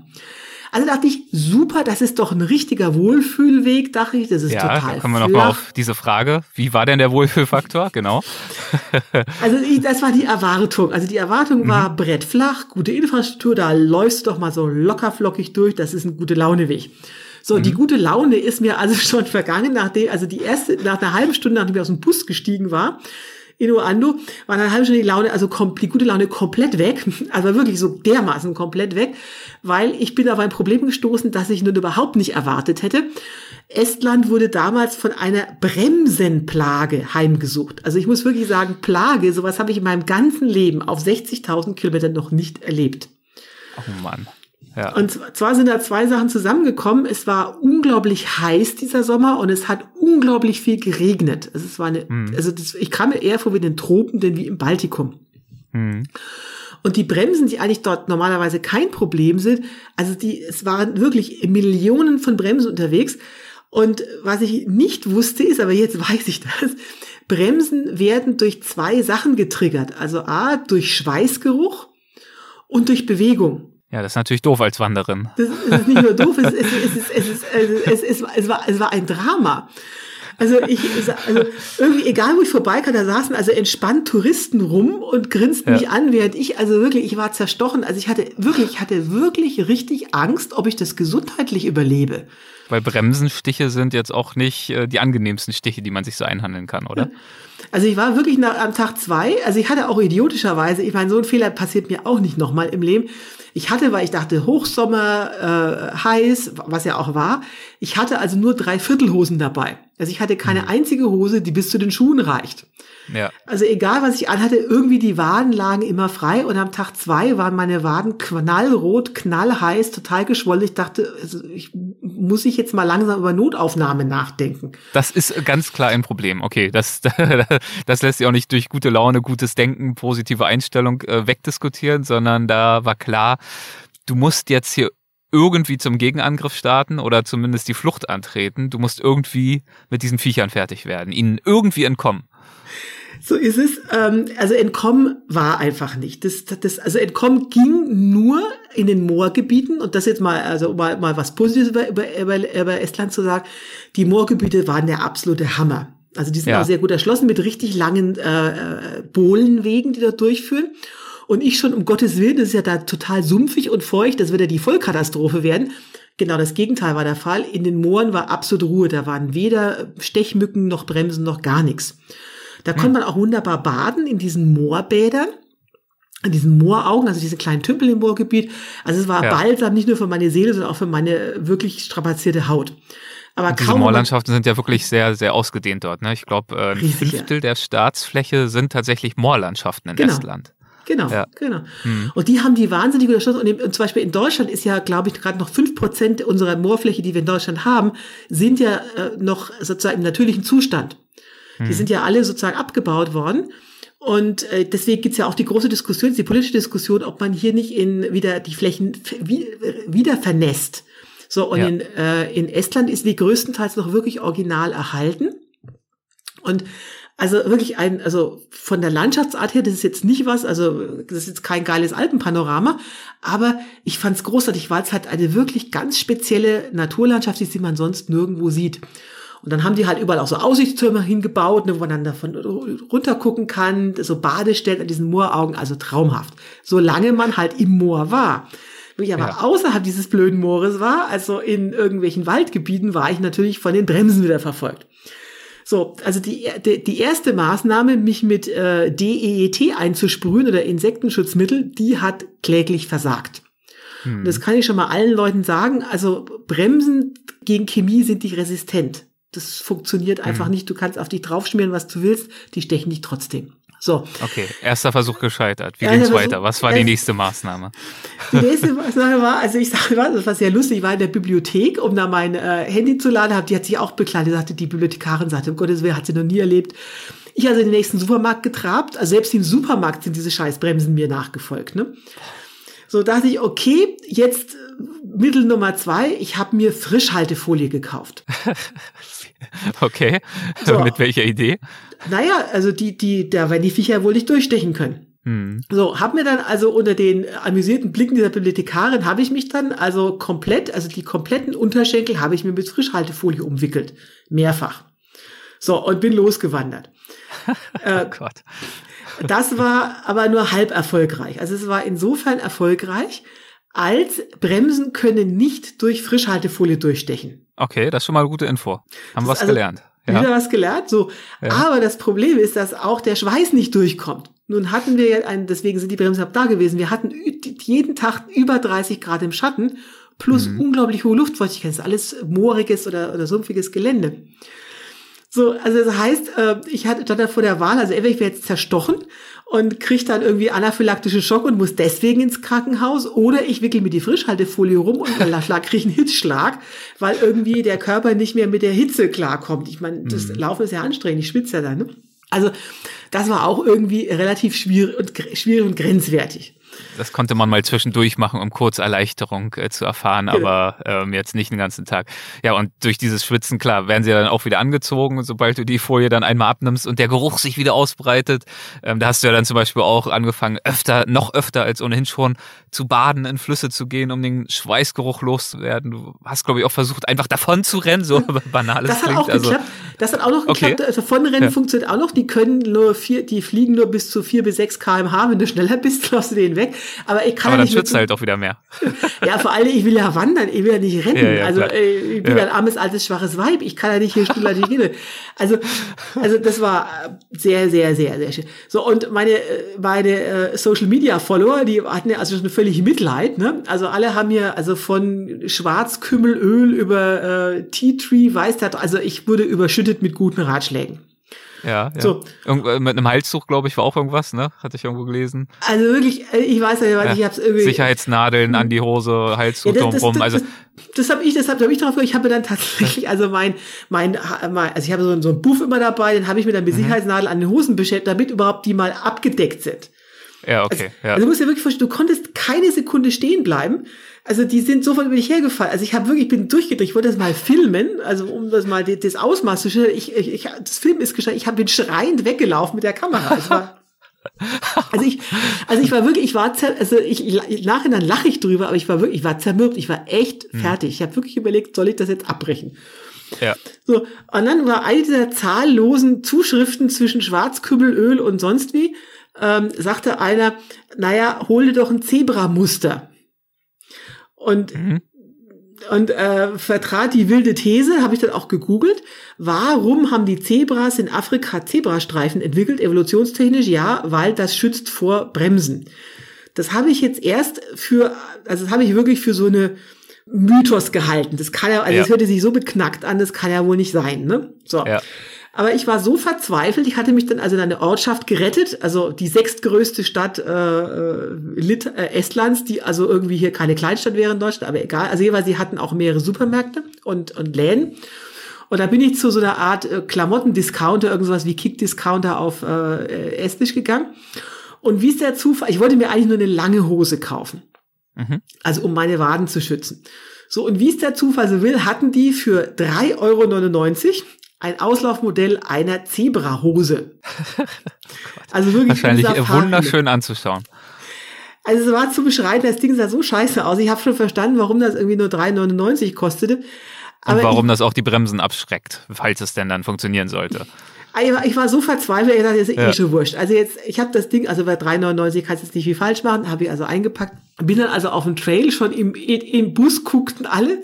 Speaker 2: Also dachte ich, super, das ist doch ein richtiger Wohlfühlweg, dachte ich, das ist ja, total
Speaker 1: da kommen wir nochmal auf diese Frage. Wie war denn der Wohlfühlfaktor? Genau.
Speaker 2: also das war die Erwartung. Also die Erwartung war mhm. brettflach, gute Infrastruktur, da läufst du doch mal so lockerflockig durch, das ist ein gute Launeweg. So, mhm. die gute Laune ist mir also schon vergangen, nachdem, also die erste, nach einer halben Stunde, nachdem ich aus dem Bus gestiegen war, in Uando, war eine halbe Stunde die Laune, also die gute Laune komplett weg. Also wirklich so dermaßen komplett weg, weil ich bin auf ein Problem gestoßen, das ich nun überhaupt nicht erwartet hätte. Estland wurde damals von einer Bremsenplage heimgesucht. Also ich muss wirklich sagen, Plage, sowas habe ich in meinem ganzen Leben auf 60.000 Kilometern noch nicht erlebt.
Speaker 1: Oh Mann.
Speaker 2: Ja. Und zwar sind da zwei Sachen zusammengekommen. Es war unglaublich heiß dieser Sommer und es hat unglaublich viel geregnet. Es war eine, mhm. also das, ich kam mir eher vor wie in den Tropen, denn wie im Baltikum. Mhm. Und die Bremsen, die eigentlich dort normalerweise kein Problem sind, also die, es waren wirklich Millionen von Bremsen unterwegs. Und was ich nicht wusste ist, aber jetzt weiß ich das, Bremsen werden durch zwei Sachen getriggert. Also A, durch Schweißgeruch und durch Bewegung.
Speaker 1: Ja, das ist natürlich doof als Wanderin.
Speaker 2: Das ist nicht nur doof, es, war, es war ein Drama. Also ich, also irgendwie, egal wo ich vorbeikam, da saßen also entspannt Touristen rum und grinsten ja. mich an, während ich also wirklich, ich war zerstochen. Also ich hatte wirklich, ich hatte wirklich richtig Angst, ob ich das gesundheitlich überlebe.
Speaker 1: Weil Bremsenstiche sind jetzt auch nicht äh, die angenehmsten Stiche, die man sich so einhandeln kann, oder?
Speaker 2: Also ich war wirklich nach, am Tag zwei, also ich hatte auch idiotischerweise, ich meine, so ein Fehler passiert mir auch nicht nochmal im Leben. Ich hatte, weil ich dachte, Hochsommer, äh, heiß, was ja auch war, ich hatte also nur drei Viertelhosen dabei. Also ich hatte keine mhm. einzige Hose, die bis zu den Schuhen reicht. Ja. Also egal, was ich anhatte, irgendwie die Waden lagen immer frei und am Tag zwei waren meine Waden knallrot, knallheiß, total geschwollen. Ich dachte, also ich muss ich jetzt mal langsam über Notaufnahme nachdenken.
Speaker 1: Das ist ganz klar ein Problem. Okay, das, das lässt sich auch nicht durch gute Laune, gutes Denken, positive Einstellung äh, wegdiskutieren, sondern da war klar, du musst jetzt hier irgendwie zum Gegenangriff starten oder zumindest die Flucht antreten. Du musst irgendwie mit diesen Viechern fertig werden, ihnen irgendwie entkommen.
Speaker 2: So ist es. Ähm, also entkommen war einfach nicht. Das, das, also entkommen ging nur in den Moorgebieten und das jetzt mal, also mal, mal was Positives über, über, über, über Estland zu sagen. Die Moorgebiete waren der absolute Hammer. Also die sind ja. auch sehr gut erschlossen mit richtig langen äh, äh Bohlenwegen, die dort durchführen. Und ich schon, um Gottes Willen, das ist ja da total sumpfig und feucht, das wird ja die Vollkatastrophe werden. Genau das Gegenteil war der Fall. In den Mooren war absolute Ruhe. Da waren weder Stechmücken noch Bremsen noch gar nichts. Da hm. konnte man auch wunderbar baden in diesen Moorbädern in diesen Mooraugen, also diese kleinen Tümpel im Moorgebiet. Also es war ja. balsam nicht nur für meine Seele, sondern auch für meine wirklich strapazierte Haut.
Speaker 1: Aber und diese Moorlandschaften sind ja wirklich sehr, sehr ausgedehnt dort. Ne? Ich glaube, äh, ein riesig, Fünftel ja. der Staatsfläche sind tatsächlich Moorlandschaften in genau. Estland.
Speaker 2: Genau, ja. genau. Mhm. Und die haben die wahnsinnig unterstützt. Und, und zum Beispiel in Deutschland ist ja, glaube ich, gerade noch fünf Prozent unserer Moorfläche, die wir in Deutschland haben, sind ja äh, noch sozusagen im natürlichen Zustand. Die mhm. sind ja alle sozusagen abgebaut worden. Und äh, deswegen gibt's ja auch die große Diskussion, die politische Diskussion, ob man hier nicht in wieder die Flächen wieder vernässt. So, und ja. in, äh, in Estland ist die größtenteils noch wirklich original erhalten. Und also wirklich ein, also von der Landschaftsart her, das ist jetzt nicht was, also das ist jetzt kein geiles Alpenpanorama, aber ich fand es großartig, weil es halt eine wirklich ganz spezielle Naturlandschaft ist, die man sonst nirgendwo sieht. Und dann haben die halt überall auch so Aussichtstürme hingebaut, ne, wo man dann davon runter gucken kann, so Badestellen an diesen Mooraugen, also traumhaft. Solange man halt im Moor war. Wenn ich aber ja. außerhalb dieses blöden Moores war, also in irgendwelchen Waldgebieten, war ich natürlich von den Bremsen wieder verfolgt. So, also die, die, die erste Maßnahme, mich mit äh, DEET einzusprühen oder Insektenschutzmittel, die hat kläglich versagt. Hm. Und das kann ich schon mal allen Leuten sagen. Also Bremsen gegen Chemie sind nicht resistent. Das funktioniert einfach mhm. nicht. Du kannst auf dich draufschmieren, was du willst. Die stechen dich trotzdem. So.
Speaker 1: Okay, erster Versuch gescheitert. Wie ging's weiter? Was war die nächste Maßnahme?
Speaker 2: Die nächste Maßnahme war, also ich sage mal, das war sehr lustig, ich war in der Bibliothek, um da mein äh, Handy zu laden, die hat sich auch bekleidet, sagte die Bibliothekarin, sagte, um Gottes Willen, hat sie noch nie erlebt. Ich also in den nächsten Supermarkt getrabt, also selbst im Supermarkt sind diese Scheißbremsen mir nachgefolgt, ne? So dachte ich, okay, jetzt Mittel Nummer zwei, ich habe mir Frischhaltefolie gekauft.
Speaker 1: okay, so. mit welcher Idee?
Speaker 2: Naja, also die, die, da werden die Viecher wohl nicht durchstechen können. Hm. So, hab mir dann also unter den amüsierten Blicken dieser Bibliothekarin habe ich mich dann also komplett, also die kompletten Unterschenkel habe ich mir mit Frischhaltefolie umwickelt. Mehrfach. So, und bin losgewandert.
Speaker 1: oh Gott.
Speaker 2: Das war aber nur halb erfolgreich. Also es war insofern erfolgreich, als Bremsen können nicht durch Frischhaltefolie durchstechen.
Speaker 1: Okay, das ist schon mal eine gute Info. Haben wir was also gelernt.
Speaker 2: Ja. Wieder was gelernt, so. Ja. Aber das Problem ist, dass auch der Schweiß nicht durchkommt. Nun hatten wir ja einen, deswegen sind die Bremsen ab da gewesen. Wir hatten jeden Tag über 30 Grad im Schatten plus mhm. unglaublich hohe Luftfeuchtigkeit. Das ist alles mooriges oder, oder sumpfiges Gelände. So, also das heißt, äh, ich hatte dann vor der Wahl, also entweder ich werde jetzt zerstochen und kriege dann irgendwie anaphylaktische Schock und muss deswegen ins Krankenhaus oder ich wickel mir die Frischhaltefolie rum und dann kriege einen Hitzschlag, weil irgendwie der Körper nicht mehr mit der Hitze klarkommt. Ich meine, das mhm. Laufen ist ja anstrengend, ich schwitze ja dann. Ne? Also das war auch irgendwie relativ schwierig und, schwierig und grenzwertig.
Speaker 1: Das konnte man mal zwischendurch machen, um kurz Erleichterung äh, zu erfahren, genau. aber ähm, jetzt nicht den ganzen Tag. Ja, und durch dieses Schwitzen, klar, werden sie dann auch wieder angezogen, sobald du die Folie dann einmal abnimmst und der Geruch sich wieder ausbreitet. Ähm, da hast du ja dann zum Beispiel auch angefangen, öfter, noch öfter als ohnehin schon, zu baden, in Flüsse zu gehen, um den Schweißgeruch loszuwerden. Du hast, glaube ich, auch versucht, einfach davon zu rennen, so banales
Speaker 2: Das hat
Speaker 1: klingt.
Speaker 2: auch also, geklappt. Das hat auch noch geklappt. Okay. Also von Rennen ja. funktioniert auch noch. Die können nur vier, die fliegen nur bis zu vier bis sechs kmh. Wenn du schneller bist, läufst du den weg. Aber ich kann
Speaker 1: Aber
Speaker 2: ja
Speaker 1: dann schützt halt auch wieder mehr.
Speaker 2: ja, vor allem, ich will ja wandern, ich will ja nicht rennen. Ja, ja, also ey, ich bin ja. ein armes, altes, schwaches Weib. Ich kann ja nicht hier reden. Also, also das war sehr, sehr, sehr, sehr schön. So, und meine, meine äh, Social Media Follower, die hatten ja also schon völlig Mitleid. Ne? Also alle haben mir also von Schwarzkümmelöl über äh, Tea Tree, Weißtat, also ich wurde überschüttet mit guten Ratschlägen.
Speaker 1: Ja, ja. So. Äh, mit einem Halstuch, glaube ich, war auch irgendwas, ne? Hatte ich irgendwo gelesen.
Speaker 2: Also wirklich, äh, ich weiß was ja. ich hab's irgendwie.
Speaker 1: Sicherheitsnadeln an die Hose, Halstuch ja, drumherum. Also
Speaker 2: das, das habe ich, das habe hab ich drauf. Ich habe dann tatsächlich, also mein, mein, mein, also ich habe so, so einen Buff immer dabei, den habe ich mit einer mhm. Sicherheitsnadel an den Hosen beschäftigt, damit überhaupt die mal abgedeckt sind.
Speaker 1: Ja, okay.
Speaker 2: Also, ja. also du musst ja wirklich verstehen, du konntest keine Sekunde stehen bleiben. Also die sind sofort über dich hergefallen. Also ich habe wirklich, ich bin durchgedreht, ich wollte das mal filmen, also um das mal das Ausmaß zu stellen. Ich, ich, ich, das Film ist gescheit, ich habe bin schreiend weggelaufen mit der Kamera. Es war, also ich, also ich war wirklich, ich war, also ich, ich nachhinein lache ich drüber, aber ich war wirklich, ich war zermürbt, ich war echt hm. fertig. Ich habe wirklich überlegt, soll ich das jetzt abbrechen?
Speaker 1: Ja.
Speaker 2: So, und dann war all dieser zahllosen Zuschriften zwischen Schwarzkübelöl und sonst wie, ähm, sagte einer, naja, hol dir doch ein Zebramuster. Und, mhm. und äh, vertrat die wilde These, habe ich dann auch gegoogelt, warum haben die Zebras in Afrika Zebrastreifen entwickelt, evolutionstechnisch? Ja, weil das schützt vor Bremsen. Das habe ich jetzt erst für, also das habe ich wirklich für so eine Mythos gehalten. Das kann ja, also ja. das hörte sich so beknackt an, das kann ja wohl nicht sein, ne? So. Ja. Aber ich war so verzweifelt, ich hatte mich dann also in eine Ortschaft gerettet, also die sechstgrößte Stadt äh, äh, Lit äh, Estlands, die also irgendwie hier keine Kleinstadt wäre in Deutschland, aber egal. Also jeweils, sie hatten auch mehrere Supermärkte und, und Läden. Und da bin ich zu so einer Art äh, Klamottendiscounter, irgendwas wie Kick-Discounter auf äh, Estnisch gegangen. Und wie ist der Zufall? Ich wollte mir eigentlich nur eine lange Hose kaufen. Mhm. Also um meine Waden zu schützen. So, und wie es der Zufall so will, hatten die für 3,99 Euro ein Auslaufmodell einer Zebrahose.
Speaker 1: also wirklich wahrscheinlich wunderschön anzuschauen.
Speaker 2: Also es war zu beschreiben, das Ding sah so scheiße aus. Ich habe schon verstanden, warum das irgendwie nur 3,99 kostete.
Speaker 1: Aber Und warum ich, das auch die Bremsen abschreckt, falls es denn dann funktionieren sollte.
Speaker 2: Ich war, so verzweifelt, ich dachte, das ist ja. eh schon wurscht. Also jetzt, ich habe das Ding, also bei 3,99 kannst du jetzt nicht viel falsch machen, habe ich also eingepackt. Bin dann also auf dem Trail, schon im, im Bus guckten alle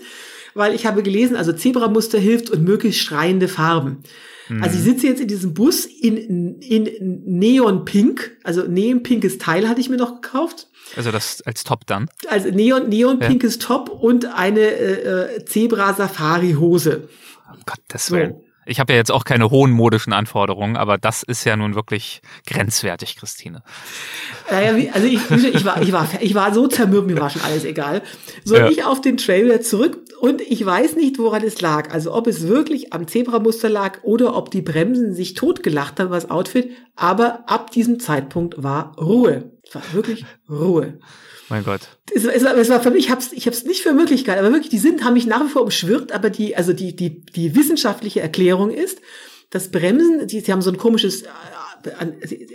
Speaker 2: weil ich habe gelesen, also Zebramuster hilft und möglichst schreiende Farben. Mhm. Also ich sitze jetzt in diesem Bus in, in Neon Pink, also neon pinkes Teil hatte ich mir noch gekauft.
Speaker 1: Also das als Top dann?
Speaker 2: Also neon, neon pinkes ja. Top und eine äh, äh Zebra Safari Hose.
Speaker 1: Um Gottes Willen. So. Ich habe ja jetzt auch keine hohen modischen Anforderungen, aber das ist ja nun wirklich grenzwertig, Christine.
Speaker 2: Naja, also ich, ich, war, ich, war, ich war so zermürbt, mir war schon alles egal. So, ja. ich auf den Trailer zurück und ich weiß nicht, woran es lag. Also ob es wirklich am Zebramuster lag oder ob die Bremsen sich totgelacht haben, was Outfit. Aber ab diesem Zeitpunkt war Ruhe. Es war wirklich Ruhe.
Speaker 1: Mein Gott.
Speaker 2: Es, es, war, es war für mich, ich habe es ich hab's nicht für Möglichkeit, aber wirklich, die sind, haben mich nach wie vor umschwirrt, aber die, also die, die, die wissenschaftliche Erklärung ist, dass Bremsen, die, sie haben so ein komisches äh,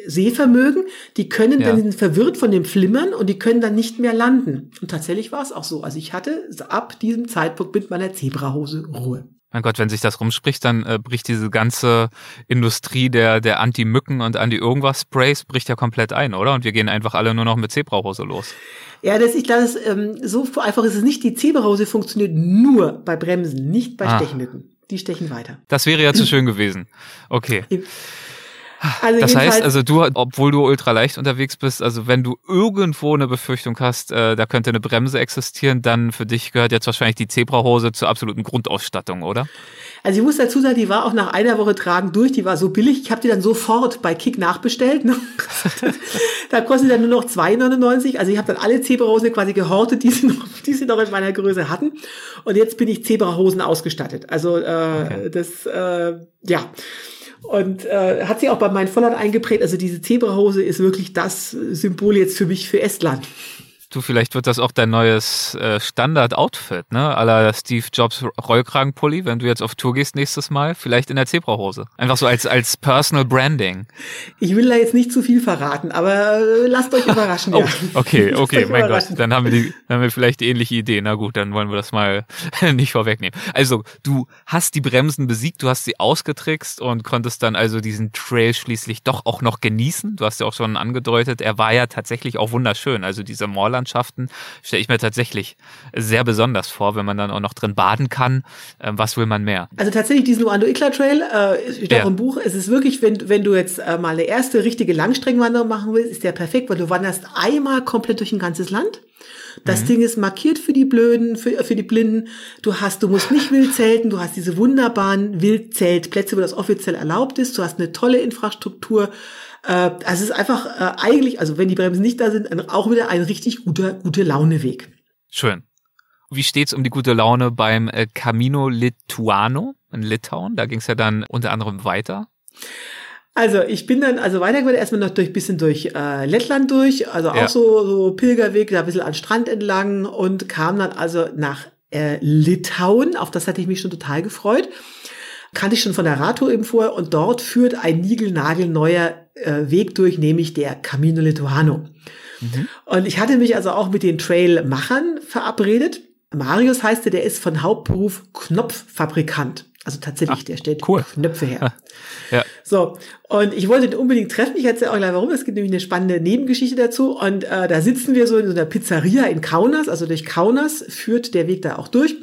Speaker 2: Sehvermögen, die können ja. dann verwirrt von dem Flimmern und die können dann nicht mehr landen. Und tatsächlich war es auch so. Also ich hatte ab diesem Zeitpunkt mit meiner Zebrahose Ruhe
Speaker 1: mein Gott, wenn sich das rumspricht, dann äh, bricht diese ganze Industrie der, der Anti-Mücken und Anti-Irgendwas-Sprays bricht ja komplett ein, oder? Und wir gehen einfach alle nur noch mit Zebrahose los.
Speaker 2: Ja, das, ich glaube, ähm, so einfach ist es nicht. Die Zebrahose funktioniert nur bei Bremsen, nicht bei ah. Stechmücken. Die stechen weiter.
Speaker 1: Das wäre ja zu schön gewesen. Okay. Also das heißt, also du, obwohl du ultra leicht unterwegs bist, also wenn du irgendwo eine Befürchtung hast, äh, da könnte eine Bremse existieren, dann für dich gehört jetzt wahrscheinlich die Zebrahose zur absoluten Grundausstattung, oder?
Speaker 2: Also ich muss dazu sagen, die war auch nach einer Woche tragen durch, die war so billig. Ich habe die dann sofort bei Kick nachbestellt. Ne? da kostet dann nur noch 2,99. Also ich habe dann alle Zebrahosen quasi gehortet, die sie, noch, die sie noch in meiner Größe hatten. Und jetzt bin ich Zebrahosen ausgestattet. Also äh, okay. das, äh, ja. Und äh, hat sich auch bei meinen Vollern eingeprägt. Also diese Zebrahose ist wirklich das Symbol jetzt für mich für Estland.
Speaker 1: Du, vielleicht wird das auch dein neues äh, Standard-Outfit, ne? Aller Steve Jobs Rollkragenpulli, wenn du jetzt auf Tour gehst nächstes Mal, vielleicht in der Zebrahose. Einfach so als, als Personal Branding.
Speaker 2: Ich will da jetzt nicht zu viel verraten, aber äh, lasst euch überraschen.
Speaker 1: oh, ja. Okay, okay, mein Gott. Dann haben wir die, dann haben wir vielleicht die ähnliche Idee. Na gut, dann wollen wir das mal nicht vorwegnehmen. Also, du hast die Bremsen besiegt, du hast sie ausgetrickst und konntest dann also diesen Trail schließlich doch auch noch genießen. Du hast ja auch schon angedeutet, er war ja tatsächlich auch wunderschön. Also dieser Moorland Landschaften stelle ich mir tatsächlich sehr besonders vor, wenn man dann auch noch drin baden kann. Ähm, was will man mehr?
Speaker 2: Also tatsächlich diesen Luando Ikla Trail, äh, steht ja. auch im Buch, es ist wirklich, wenn, wenn du jetzt äh, mal eine erste richtige Langstreckenwanderung machen willst, ist der perfekt, weil du wanderst einmal komplett durch ein ganzes Land. Das mhm. Ding ist markiert für die Blöden, für, für die Blinden. Du hast, du musst nicht wild zelten, du hast diese wunderbaren Wildzeltplätze, wo das offiziell erlaubt ist. Du hast eine tolle Infrastruktur. Äh, es ist einfach äh, eigentlich, also wenn die Bremsen nicht da sind, auch wieder ein richtig guter, gute Launeweg.
Speaker 1: Schön. Wie steht's um die gute Laune beim äh, Camino Lituano in Litauen? Da ging's ja dann unter anderem weiter.
Speaker 2: Also ich bin dann also weitergegangen, erstmal noch durch bisschen durch äh, Lettland durch, also auch ja. so, so Pilgerweg, da ein bisschen an Strand entlang und kam dann also nach äh, Litauen, auf das hatte ich mich schon total gefreut kannte ich schon von der Radtour eben vorher und dort führt ein niegelnagelneuer äh, Weg durch, nämlich der Camino Lituano. Mhm. Und ich hatte mich also auch mit den Trailmachern verabredet. Marius heißt er, der ist von Hauptberuf Knopffabrikant. Also tatsächlich, Ach, der stellt cool. Knöpfe her. ja. So, und ich wollte ihn unbedingt treffen. Ich erzähle auch gleich warum. Es gibt nämlich eine spannende Nebengeschichte dazu. Und äh, da sitzen wir so in so einer Pizzeria in Kaunas. Also durch Kaunas führt der Weg da auch durch.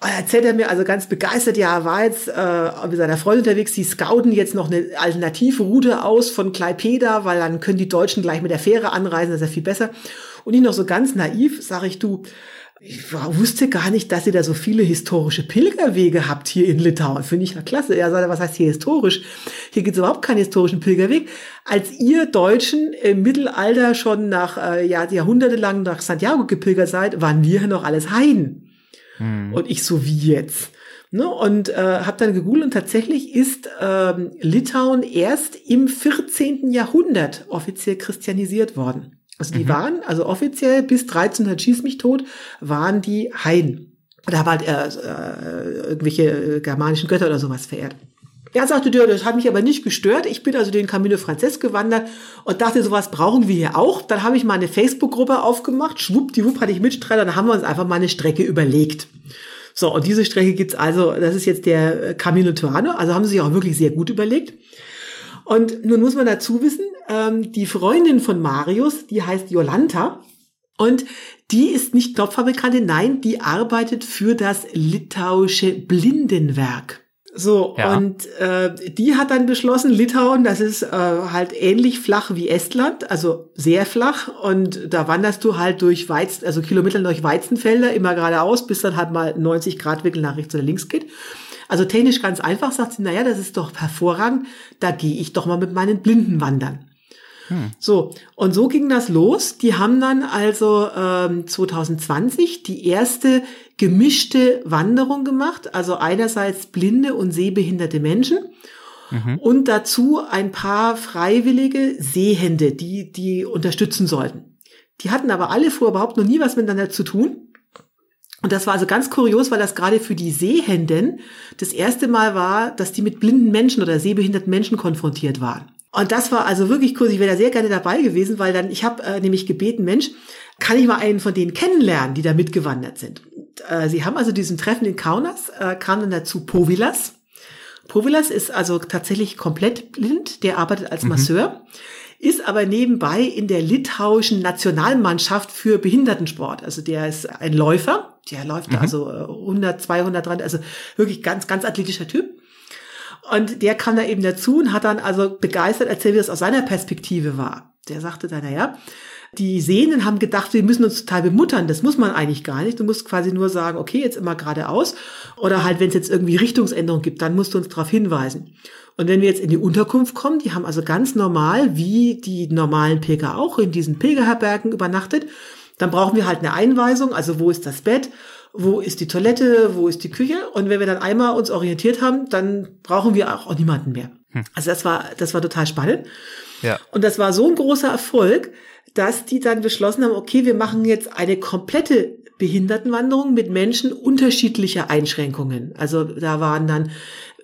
Speaker 2: Und erzählt er mir also ganz begeistert, ja, er war jetzt äh, mit seiner Freundin unterwegs, die scouten jetzt noch eine alternative Route aus von Klaipeda, weil dann können die Deutschen gleich mit der Fähre anreisen, das ist ja viel besser. Und ich noch so ganz naiv, sage ich, du, ich wusste gar nicht, dass ihr da so viele historische Pilgerwege habt hier in Litauen. Finde ich ja klasse. Er sagte, was heißt hier historisch? Hier gibt es überhaupt keinen historischen Pilgerweg. Als ihr Deutschen im Mittelalter schon nach äh, ja, jahrhundertelang nach Santiago gepilgert seid, waren wir noch alles Heiden. Hm. Und ich so, wie jetzt? Ne? Und äh, habe dann gegoogelt und tatsächlich ist ähm, Litauen erst im 14. Jahrhundert offiziell christianisiert worden. Also die mhm. waren, also offiziell bis 1300 schieß mich tot, waren die Heiden. Da war halt äh, äh, irgendwelche äh, germanischen Götter oder sowas verehrt. Er sagte, ja, das hat mich aber nicht gestört. Ich bin also den Camino Frances gewandert und dachte, sowas brauchen wir hier auch. Dann habe ich mal eine Facebook-Gruppe aufgemacht. Schwuppdiwupp hatte ich Mitstreiter. Dann haben wir uns einfach mal eine Strecke überlegt. So, und diese Strecke gibt's also, das ist jetzt der Camino Tuano. Also haben sie sich auch wirklich sehr gut überlegt. Und nun muss man dazu wissen, ähm, die Freundin von Marius, die heißt Jolanta. Und die ist nicht Knopffabrikantin, nein, die arbeitet für das litauische Blindenwerk. So, ja. und äh, die hat dann beschlossen, Litauen, das ist äh, halt ähnlich flach wie Estland, also sehr flach. Und da wanderst du halt durch Weizen, also Kilometer durch Weizenfelder, immer geradeaus, bis dann halt mal 90 Grad Winkel nach rechts oder links geht. Also technisch ganz einfach, sagt sie, naja, das ist doch hervorragend, da gehe ich doch mal mit meinen Blinden wandern. Hm. So, und so ging das los. Die haben dann also ähm, 2020 die erste gemischte Wanderung gemacht, also einerseits blinde und sehbehinderte Menschen mhm. und dazu ein paar freiwillige Sehende, die die unterstützen sollten. Die hatten aber alle vorher überhaupt noch nie was miteinander zu tun. Und das war also ganz kurios, weil das gerade für die Sehenden das erste Mal war, dass die mit blinden Menschen oder sehbehinderten Menschen konfrontiert waren. Und das war also wirklich cool. Ich wäre da sehr gerne dabei gewesen, weil dann, ich habe äh, nämlich gebeten, Mensch, kann ich mal einen von denen kennenlernen, die da mitgewandert sind. Und, äh, sie haben also diesen Treffen in Kaunas, äh, kam dann dazu Povilas. Povilas ist also tatsächlich komplett blind, der arbeitet als mhm. Masseur, ist aber nebenbei in der litauischen Nationalmannschaft für Behindertensport. Also der ist ein Läufer, der läuft mhm. also 100, 200, 300, also wirklich ganz, ganz athletischer Typ. Und der kam da eben dazu und hat dann also begeistert erzählt, wie das aus seiner Perspektive war. Der sagte dann, naja, die Sehenden haben gedacht, wir müssen uns total bemuttern. Das muss man eigentlich gar nicht. Du musst quasi nur sagen, okay, jetzt immer geradeaus. Oder halt, wenn es jetzt irgendwie Richtungsänderung gibt, dann musst du uns darauf hinweisen. Und wenn wir jetzt in die Unterkunft kommen, die haben also ganz normal, wie die normalen Pilger auch, in diesen Pilgerherbergen übernachtet, dann brauchen wir halt eine Einweisung, also wo ist das Bett wo ist die Toilette, wo ist die Küche. Und wenn wir dann einmal uns orientiert haben, dann brauchen wir auch niemanden mehr. Hm. Also das war, das war total spannend.
Speaker 1: Ja.
Speaker 2: Und das war so ein großer Erfolg, dass die dann beschlossen haben, okay, wir machen jetzt eine komplette Behindertenwanderung mit Menschen unterschiedlicher Einschränkungen. Also da waren dann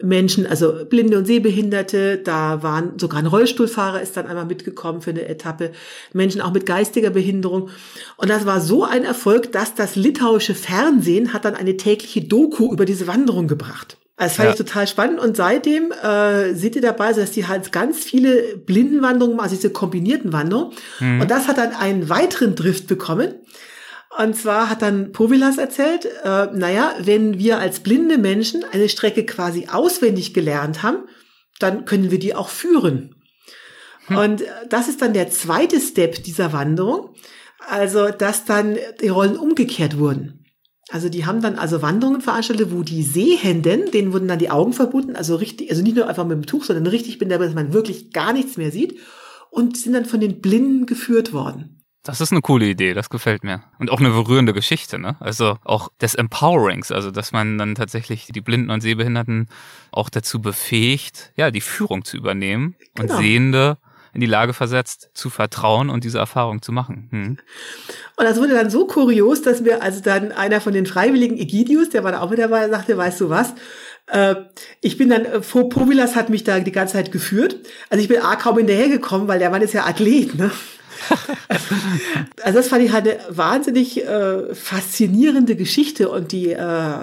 Speaker 2: Menschen, also Blinde und Sehbehinderte, da waren sogar ein Rollstuhlfahrer ist dann einmal mitgekommen für eine Etappe, Menschen auch mit geistiger Behinderung. Und das war so ein Erfolg, dass das litauische Fernsehen hat dann eine tägliche Doku über diese Wanderung gebracht. Das fand ja. ich total spannend und seitdem äh, seht ihr dabei, dass die halt ganz viele Blindenwanderungen, also diese kombinierten Wanderungen. Mhm. Und das hat dann einen weiteren Drift bekommen. Und zwar hat dann Povilas erzählt, äh, naja, wenn wir als blinde Menschen eine Strecke quasi auswendig gelernt haben, dann können wir die auch führen. Hm. Und äh, das ist dann der zweite Step dieser Wanderung. Also, dass dann die Rollen umgekehrt wurden. Also die haben dann also Wanderungen veranstaltet, wo die Sehenden, denen wurden dann die Augen verbunden, also richtig, also nicht nur einfach mit dem Tuch, sondern richtig bin dass man wirklich gar nichts mehr sieht und sind dann von den Blinden geführt worden.
Speaker 1: Das ist eine coole Idee, das gefällt mir. Und auch eine berührende Geschichte, ne? Also auch des Empowerings, also dass man dann tatsächlich die Blinden und Sehbehinderten auch dazu befähigt, ja, die Führung zu übernehmen genau. und Sehende in die Lage versetzt, zu vertrauen und diese Erfahrung zu machen. Hm.
Speaker 2: Und das wurde dann so kurios, dass mir also dann einer von den Freiwilligen, Egidius, der war da auch mit dabei, sagte, weißt du was, äh, ich bin dann, äh, Povilas hat mich da die ganze Zeit geführt. Also ich bin A kaum hinterhergekommen, weil der Mann ist ja Athlet, ne? also das fand ich halt eine wahnsinnig äh, faszinierende Geschichte und die, äh,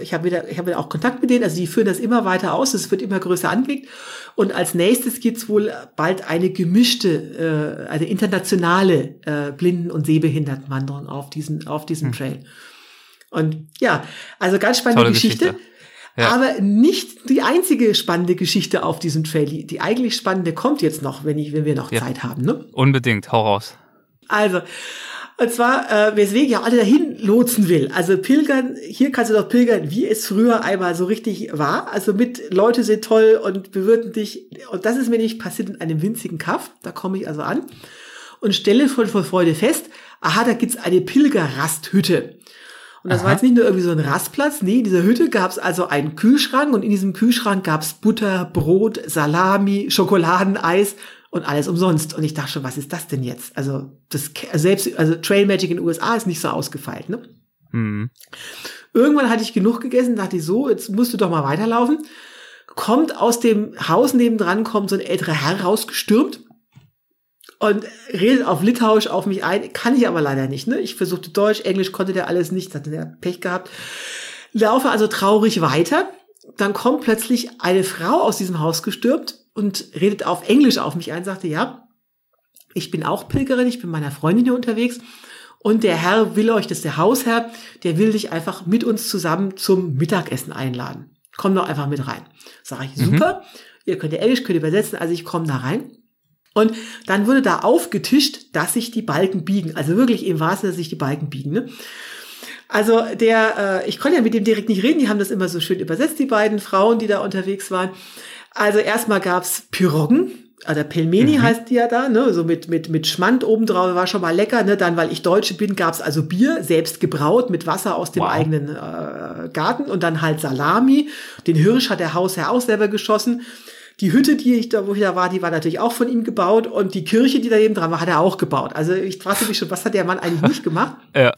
Speaker 2: ich habe wieder, ich habe auch Kontakt mit denen, also die führen das immer weiter aus, es wird immer größer angelegt und als nächstes gibt's wohl bald eine gemischte, äh, eine internationale äh, Blinden- und Sehbehindertenwanderung auf diesem, auf diesem hm. Trail. Und ja, also ganz spannende Geschichte. Geschichte. Ja. Aber nicht die einzige spannende Geschichte auf diesem Trail. Die eigentlich spannende kommt jetzt noch, wenn, ich, wenn wir noch ja. Zeit haben. Ne?
Speaker 1: Unbedingt, hau raus.
Speaker 2: Also, und zwar, äh, weswegen ja alle dahin lotsen will. Also pilgern, hier kannst du doch pilgern, wie es früher einmal so richtig war. Also mit Leute sind toll und bewirten dich. Und das ist mir nicht passiert in einem winzigen Kaff. Da komme ich also an und stelle voll vor Freude fest, aha, da gibt's eine Pilgerrasthütte. Und das Aha. war jetzt nicht nur irgendwie so ein Rastplatz, nee, in dieser Hütte gab es also einen Kühlschrank und in diesem Kühlschrank gab es Butter, Brot, Salami, Schokoladeneis und alles umsonst. Und ich dachte schon, was ist das denn jetzt? Also das selbst, also Trail Magic in den USA ist nicht so ausgefeilt, ne? Mhm. Irgendwann hatte ich genug gegessen, dachte ich so, jetzt musst du doch mal weiterlaufen. Kommt aus dem Haus nebendran, kommt so ein älterer Herr rausgestürmt und redet auf Litauisch auf mich ein. Kann ich aber leider nicht. Ne? Ich versuchte Deutsch, Englisch konnte der alles nicht, hatte der Pech gehabt. Laufe also traurig weiter. Dann kommt plötzlich eine Frau aus diesem Haus gestürmt und redet auf Englisch auf mich ein, sagte, ja, ich bin auch Pilgerin, ich bin meiner Freundin hier unterwegs. Und der Herr will euch, das ist der Hausherr, der will dich einfach mit uns zusammen zum Mittagessen einladen. Komm doch einfach mit rein. Sag ich, super. Mhm. Ihr könnt ja Englisch, könnt ihr übersetzen, also ich komme da rein. Und dann wurde da aufgetischt, dass sich die Balken biegen. Also wirklich im wahrsten dass sich die Balken biegen. Ne? Also der, äh, ich konnte ja mit dem direkt nicht reden, die haben das immer so schön übersetzt, die beiden Frauen, die da unterwegs waren. Also erstmal gab's Piroggen, also Pelmeni mhm. heißt die ja da, ne, so mit, mit, mit Schmand obendrauf, war schon mal lecker, ne, dann, weil ich Deutsche bin, gab's also Bier, selbst gebraut, mit Wasser aus dem wow. eigenen äh, Garten und dann halt Salami, den Hirsch hat der Hausherr auch selber geschossen, die Hütte, die ich da, wo ich da war, die war natürlich auch von ihm gebaut und die Kirche, die daneben dran war, hat er auch gebaut. Also ich fragte mich schon, was hat der Mann eigentlich nicht gemacht?
Speaker 1: ja.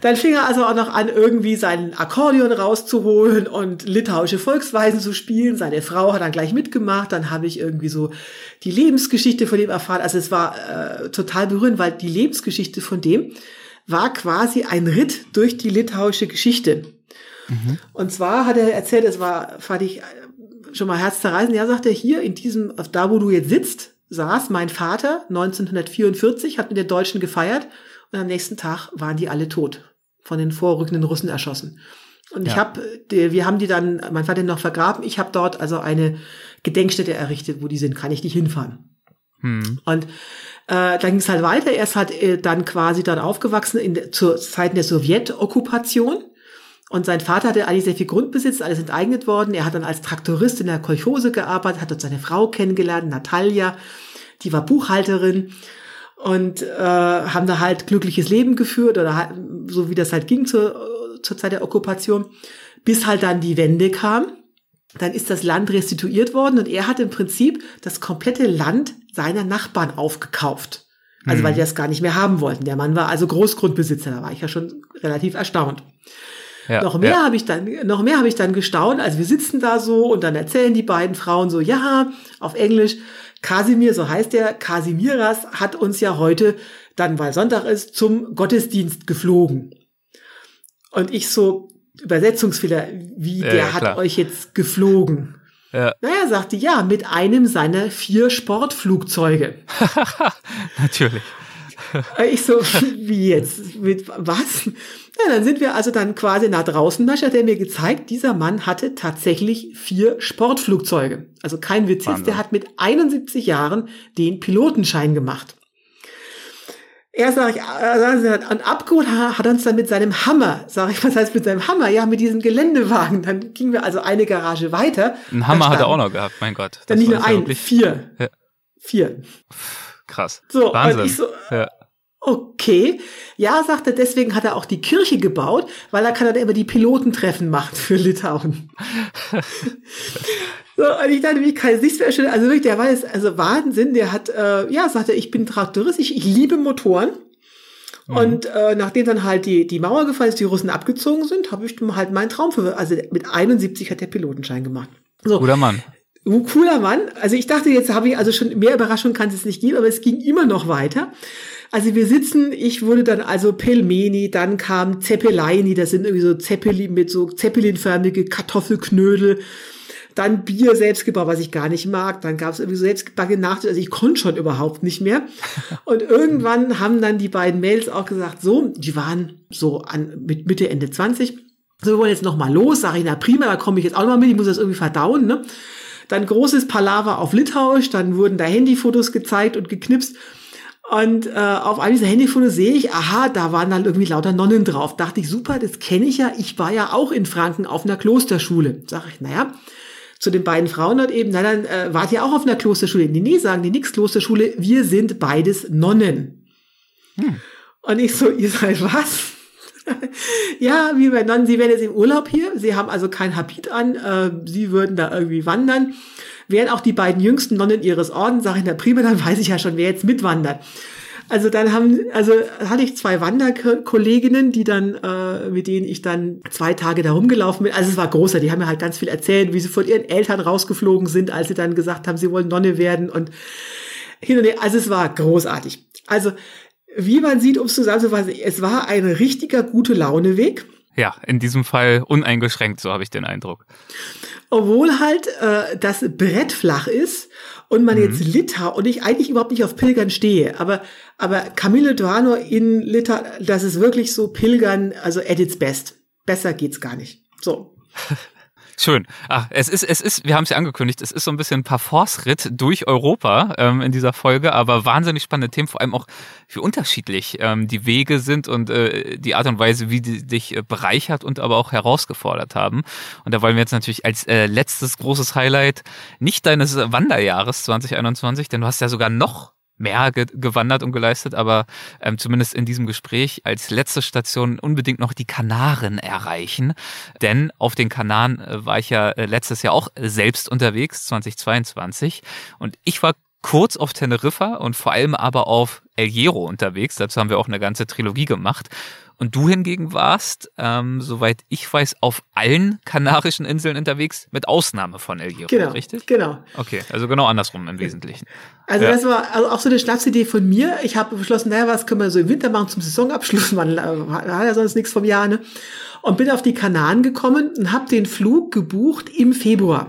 Speaker 2: Dann fing er also auch noch an, irgendwie seinen Akkordeon rauszuholen und litauische Volksweisen zu spielen. Seine Frau hat dann gleich mitgemacht. Dann habe ich irgendwie so die Lebensgeschichte von dem erfahren. Also es war äh, total berührend, weil die Lebensgeschichte von dem war quasi ein Ritt durch die litauische Geschichte. Mhm. Und zwar hat er erzählt, es war, fand ich schon mal herzzerreißend. Ja, sagt er, hier in diesem, da wo du jetzt sitzt, saß mein Vater 1944, hat mit den Deutschen gefeiert und am nächsten Tag waren die alle tot, von den vorrückenden Russen erschossen. Und ja. ich habe, wir haben die dann, mein Vater noch vergraben. Ich habe dort also eine Gedenkstätte errichtet, wo die sind. Kann ich nicht hinfahren? Hm. Und äh, dann ging es halt weiter. Er ist halt äh, dann quasi dann aufgewachsen in, zur Zeiten der Sowjetokkupation. Und sein Vater hatte eigentlich sehr viel Grundbesitz, alles enteignet worden. Er hat dann als Traktorist in der Kolchose gearbeitet, hat dort seine Frau kennengelernt, Natalia, die war Buchhalterin und äh, haben da halt glückliches Leben geführt oder so wie das halt ging zur, zur Zeit der Okkupation, bis halt dann die Wende kam. dann ist das Land restituiert worden und er hat im Prinzip das komplette Land seiner Nachbarn aufgekauft. Also weil die das gar nicht mehr haben wollten. Der Mann war also Großgrundbesitzer, da war ich ja schon relativ erstaunt. Ja, noch mehr ja. habe ich dann, noch mehr habe ich dann gestaunt. Also wir sitzen da so und dann erzählen die beiden Frauen so, ja, auf Englisch, Kasimir, so heißt er, Kasimiras hat uns ja heute, dann weil Sonntag ist, zum Gottesdienst geflogen. Und ich so, Übersetzungsfehler, wie ja, der hat klar. euch jetzt geflogen. Ja. Naja, sagte ja, mit einem seiner vier Sportflugzeuge.
Speaker 1: Natürlich.
Speaker 2: Äh, ich so, wie jetzt? Mit was? Ja, dann sind wir also dann quasi nach draußen. Da hat er mir gezeigt, dieser Mann hatte tatsächlich vier Sportflugzeuge. Also kein Witz ist, der hat mit 71 Jahren den Pilotenschein gemacht. Er sag ich, äh, und abgeholt hat uns dann mit seinem Hammer. Sag ich, was heißt mit seinem Hammer? Ja, mit diesem Geländewagen. Dann gingen wir also eine Garage weiter.
Speaker 1: Ein Hammer hat er auch noch gehabt, mein Gott.
Speaker 2: Dann nicht nur ein, vier. Ja. Vier.
Speaker 1: Krass.
Speaker 2: So, Wahnsinn. Und ich so, ja. Okay. Ja, sagt er, deswegen hat er auch die Kirche gebaut, weil er kann dann immer die Pilotentreffen machen für Litauen. so, und ich dachte, wie kann es nicht mehr schön, also wirklich, der war jetzt, also Wahnsinn, der hat, äh, ja, sagt er, ich bin Traktorist, ich, ich liebe Motoren. Mhm. Und äh, nachdem dann halt die, die Mauer gefallen ist, die Russen abgezogen sind, habe ich halt meinen Traum für, also mit 71 hat der Pilotenschein gemacht.
Speaker 1: So. Guter Mann.
Speaker 2: Cooler Mann. Also ich dachte, jetzt habe ich also schon mehr Überraschung kann es nicht geben, aber es ging immer noch weiter. Also wir sitzen, ich wurde dann also Pelmeni, dann kam Zeppeleini, das sind irgendwie so Zeppelin mit so Zeppelinförmige Kartoffelknödel, dann Bier selbstgebraut, was ich gar nicht mag, dann gab es irgendwie so selbstgebackene Nachtisch, also ich konnte schon überhaupt nicht mehr. Und irgendwann haben dann die beiden Mails auch gesagt, so, die waren so an mit Mitte, Ende 20, so, wir wollen jetzt noch mal los, sag ich, na prima, da komme ich jetzt auch noch mal mit, ich muss das irgendwie verdauen, ne? Dann großes Palaver auf Litauisch, dann wurden da Handyfotos gezeigt und geknipst. Und äh, auf einem dieser Handyfotos sehe ich, aha, da waren dann irgendwie lauter Nonnen drauf. Dachte ich, super, das kenne ich ja. Ich war ja auch in Franken auf einer Klosterschule. Sag ich, naja, zu den beiden Frauen dort eben, na dann äh, wart ihr auch auf einer Klosterschule. Nee, nee, sagen die nix Klosterschule, wir sind beides Nonnen. Hm. Und ich so, ihr seid was? ja, wie bei Nonnen, sie werden jetzt im Urlaub hier. Sie haben also kein Habit an. Äh, sie würden da irgendwie wandern wären auch die beiden jüngsten Nonnen ihres Ordens, sage ich der Prima, dann weiß ich ja schon, wer jetzt mitwandert. Also dann haben, also hatte ich zwei Wanderkolleginnen, die dann, äh, mit denen ich dann zwei Tage da rumgelaufen bin. Also es war großer, die haben mir halt ganz viel erzählt, wie sie von ihren Eltern rausgeflogen sind, als sie dann gesagt haben, sie wollen Nonne werden und hin und her. Also es war großartig. Also wie man sieht, um es zusammenzufassen, es war ein richtiger gute Launeweg.
Speaker 1: Ja, in diesem Fall uneingeschränkt, so habe ich den Eindruck.
Speaker 2: Obwohl halt äh, das Brett flach ist und man mhm. jetzt Litau und ich eigentlich überhaupt nicht auf Pilgern stehe, aber aber Camille Duano in Litau, das ist wirklich so Pilgern, also at its best. Besser geht's gar nicht. So.
Speaker 1: Schön. Ach, es ist, es ist, wir haben es ja angekündigt, es ist so ein bisschen ein Parforce-Ritt durch Europa ähm, in dieser Folge, aber wahnsinnig spannende Themen, vor allem auch wie unterschiedlich ähm, die Wege sind und äh, die Art und Weise, wie die dich äh, bereichert und aber auch herausgefordert haben. Und da wollen wir jetzt natürlich als äh, letztes großes Highlight nicht deines Wanderjahres 2021, denn du hast ja sogar noch mehr ge gewandert und geleistet, aber ähm, zumindest in diesem Gespräch als letzte Station unbedingt noch die Kanaren erreichen. Denn auf den Kanaren äh, war ich ja äh, letztes Jahr auch selbst unterwegs, 2022. Und ich war kurz auf Teneriffa und vor allem aber auf El Hierro unterwegs. Dazu haben wir auch eine ganze Trilogie gemacht. Und du hingegen warst, ähm, soweit ich weiß, auf allen Kanarischen Inseln unterwegs, mit Ausnahme von El Hierro,
Speaker 2: genau,
Speaker 1: richtig?
Speaker 2: Genau.
Speaker 1: Okay, also genau andersrum im Wesentlichen.
Speaker 2: Also ja. das war also auch so eine Schnapsidee von mir. Ich habe beschlossen, naja, was können wir so im Winter machen zum Saisonabschluss? Man hat ja sonst nichts vom Jahr, ne? Und bin auf die Kanaren gekommen und habe den Flug gebucht im Februar.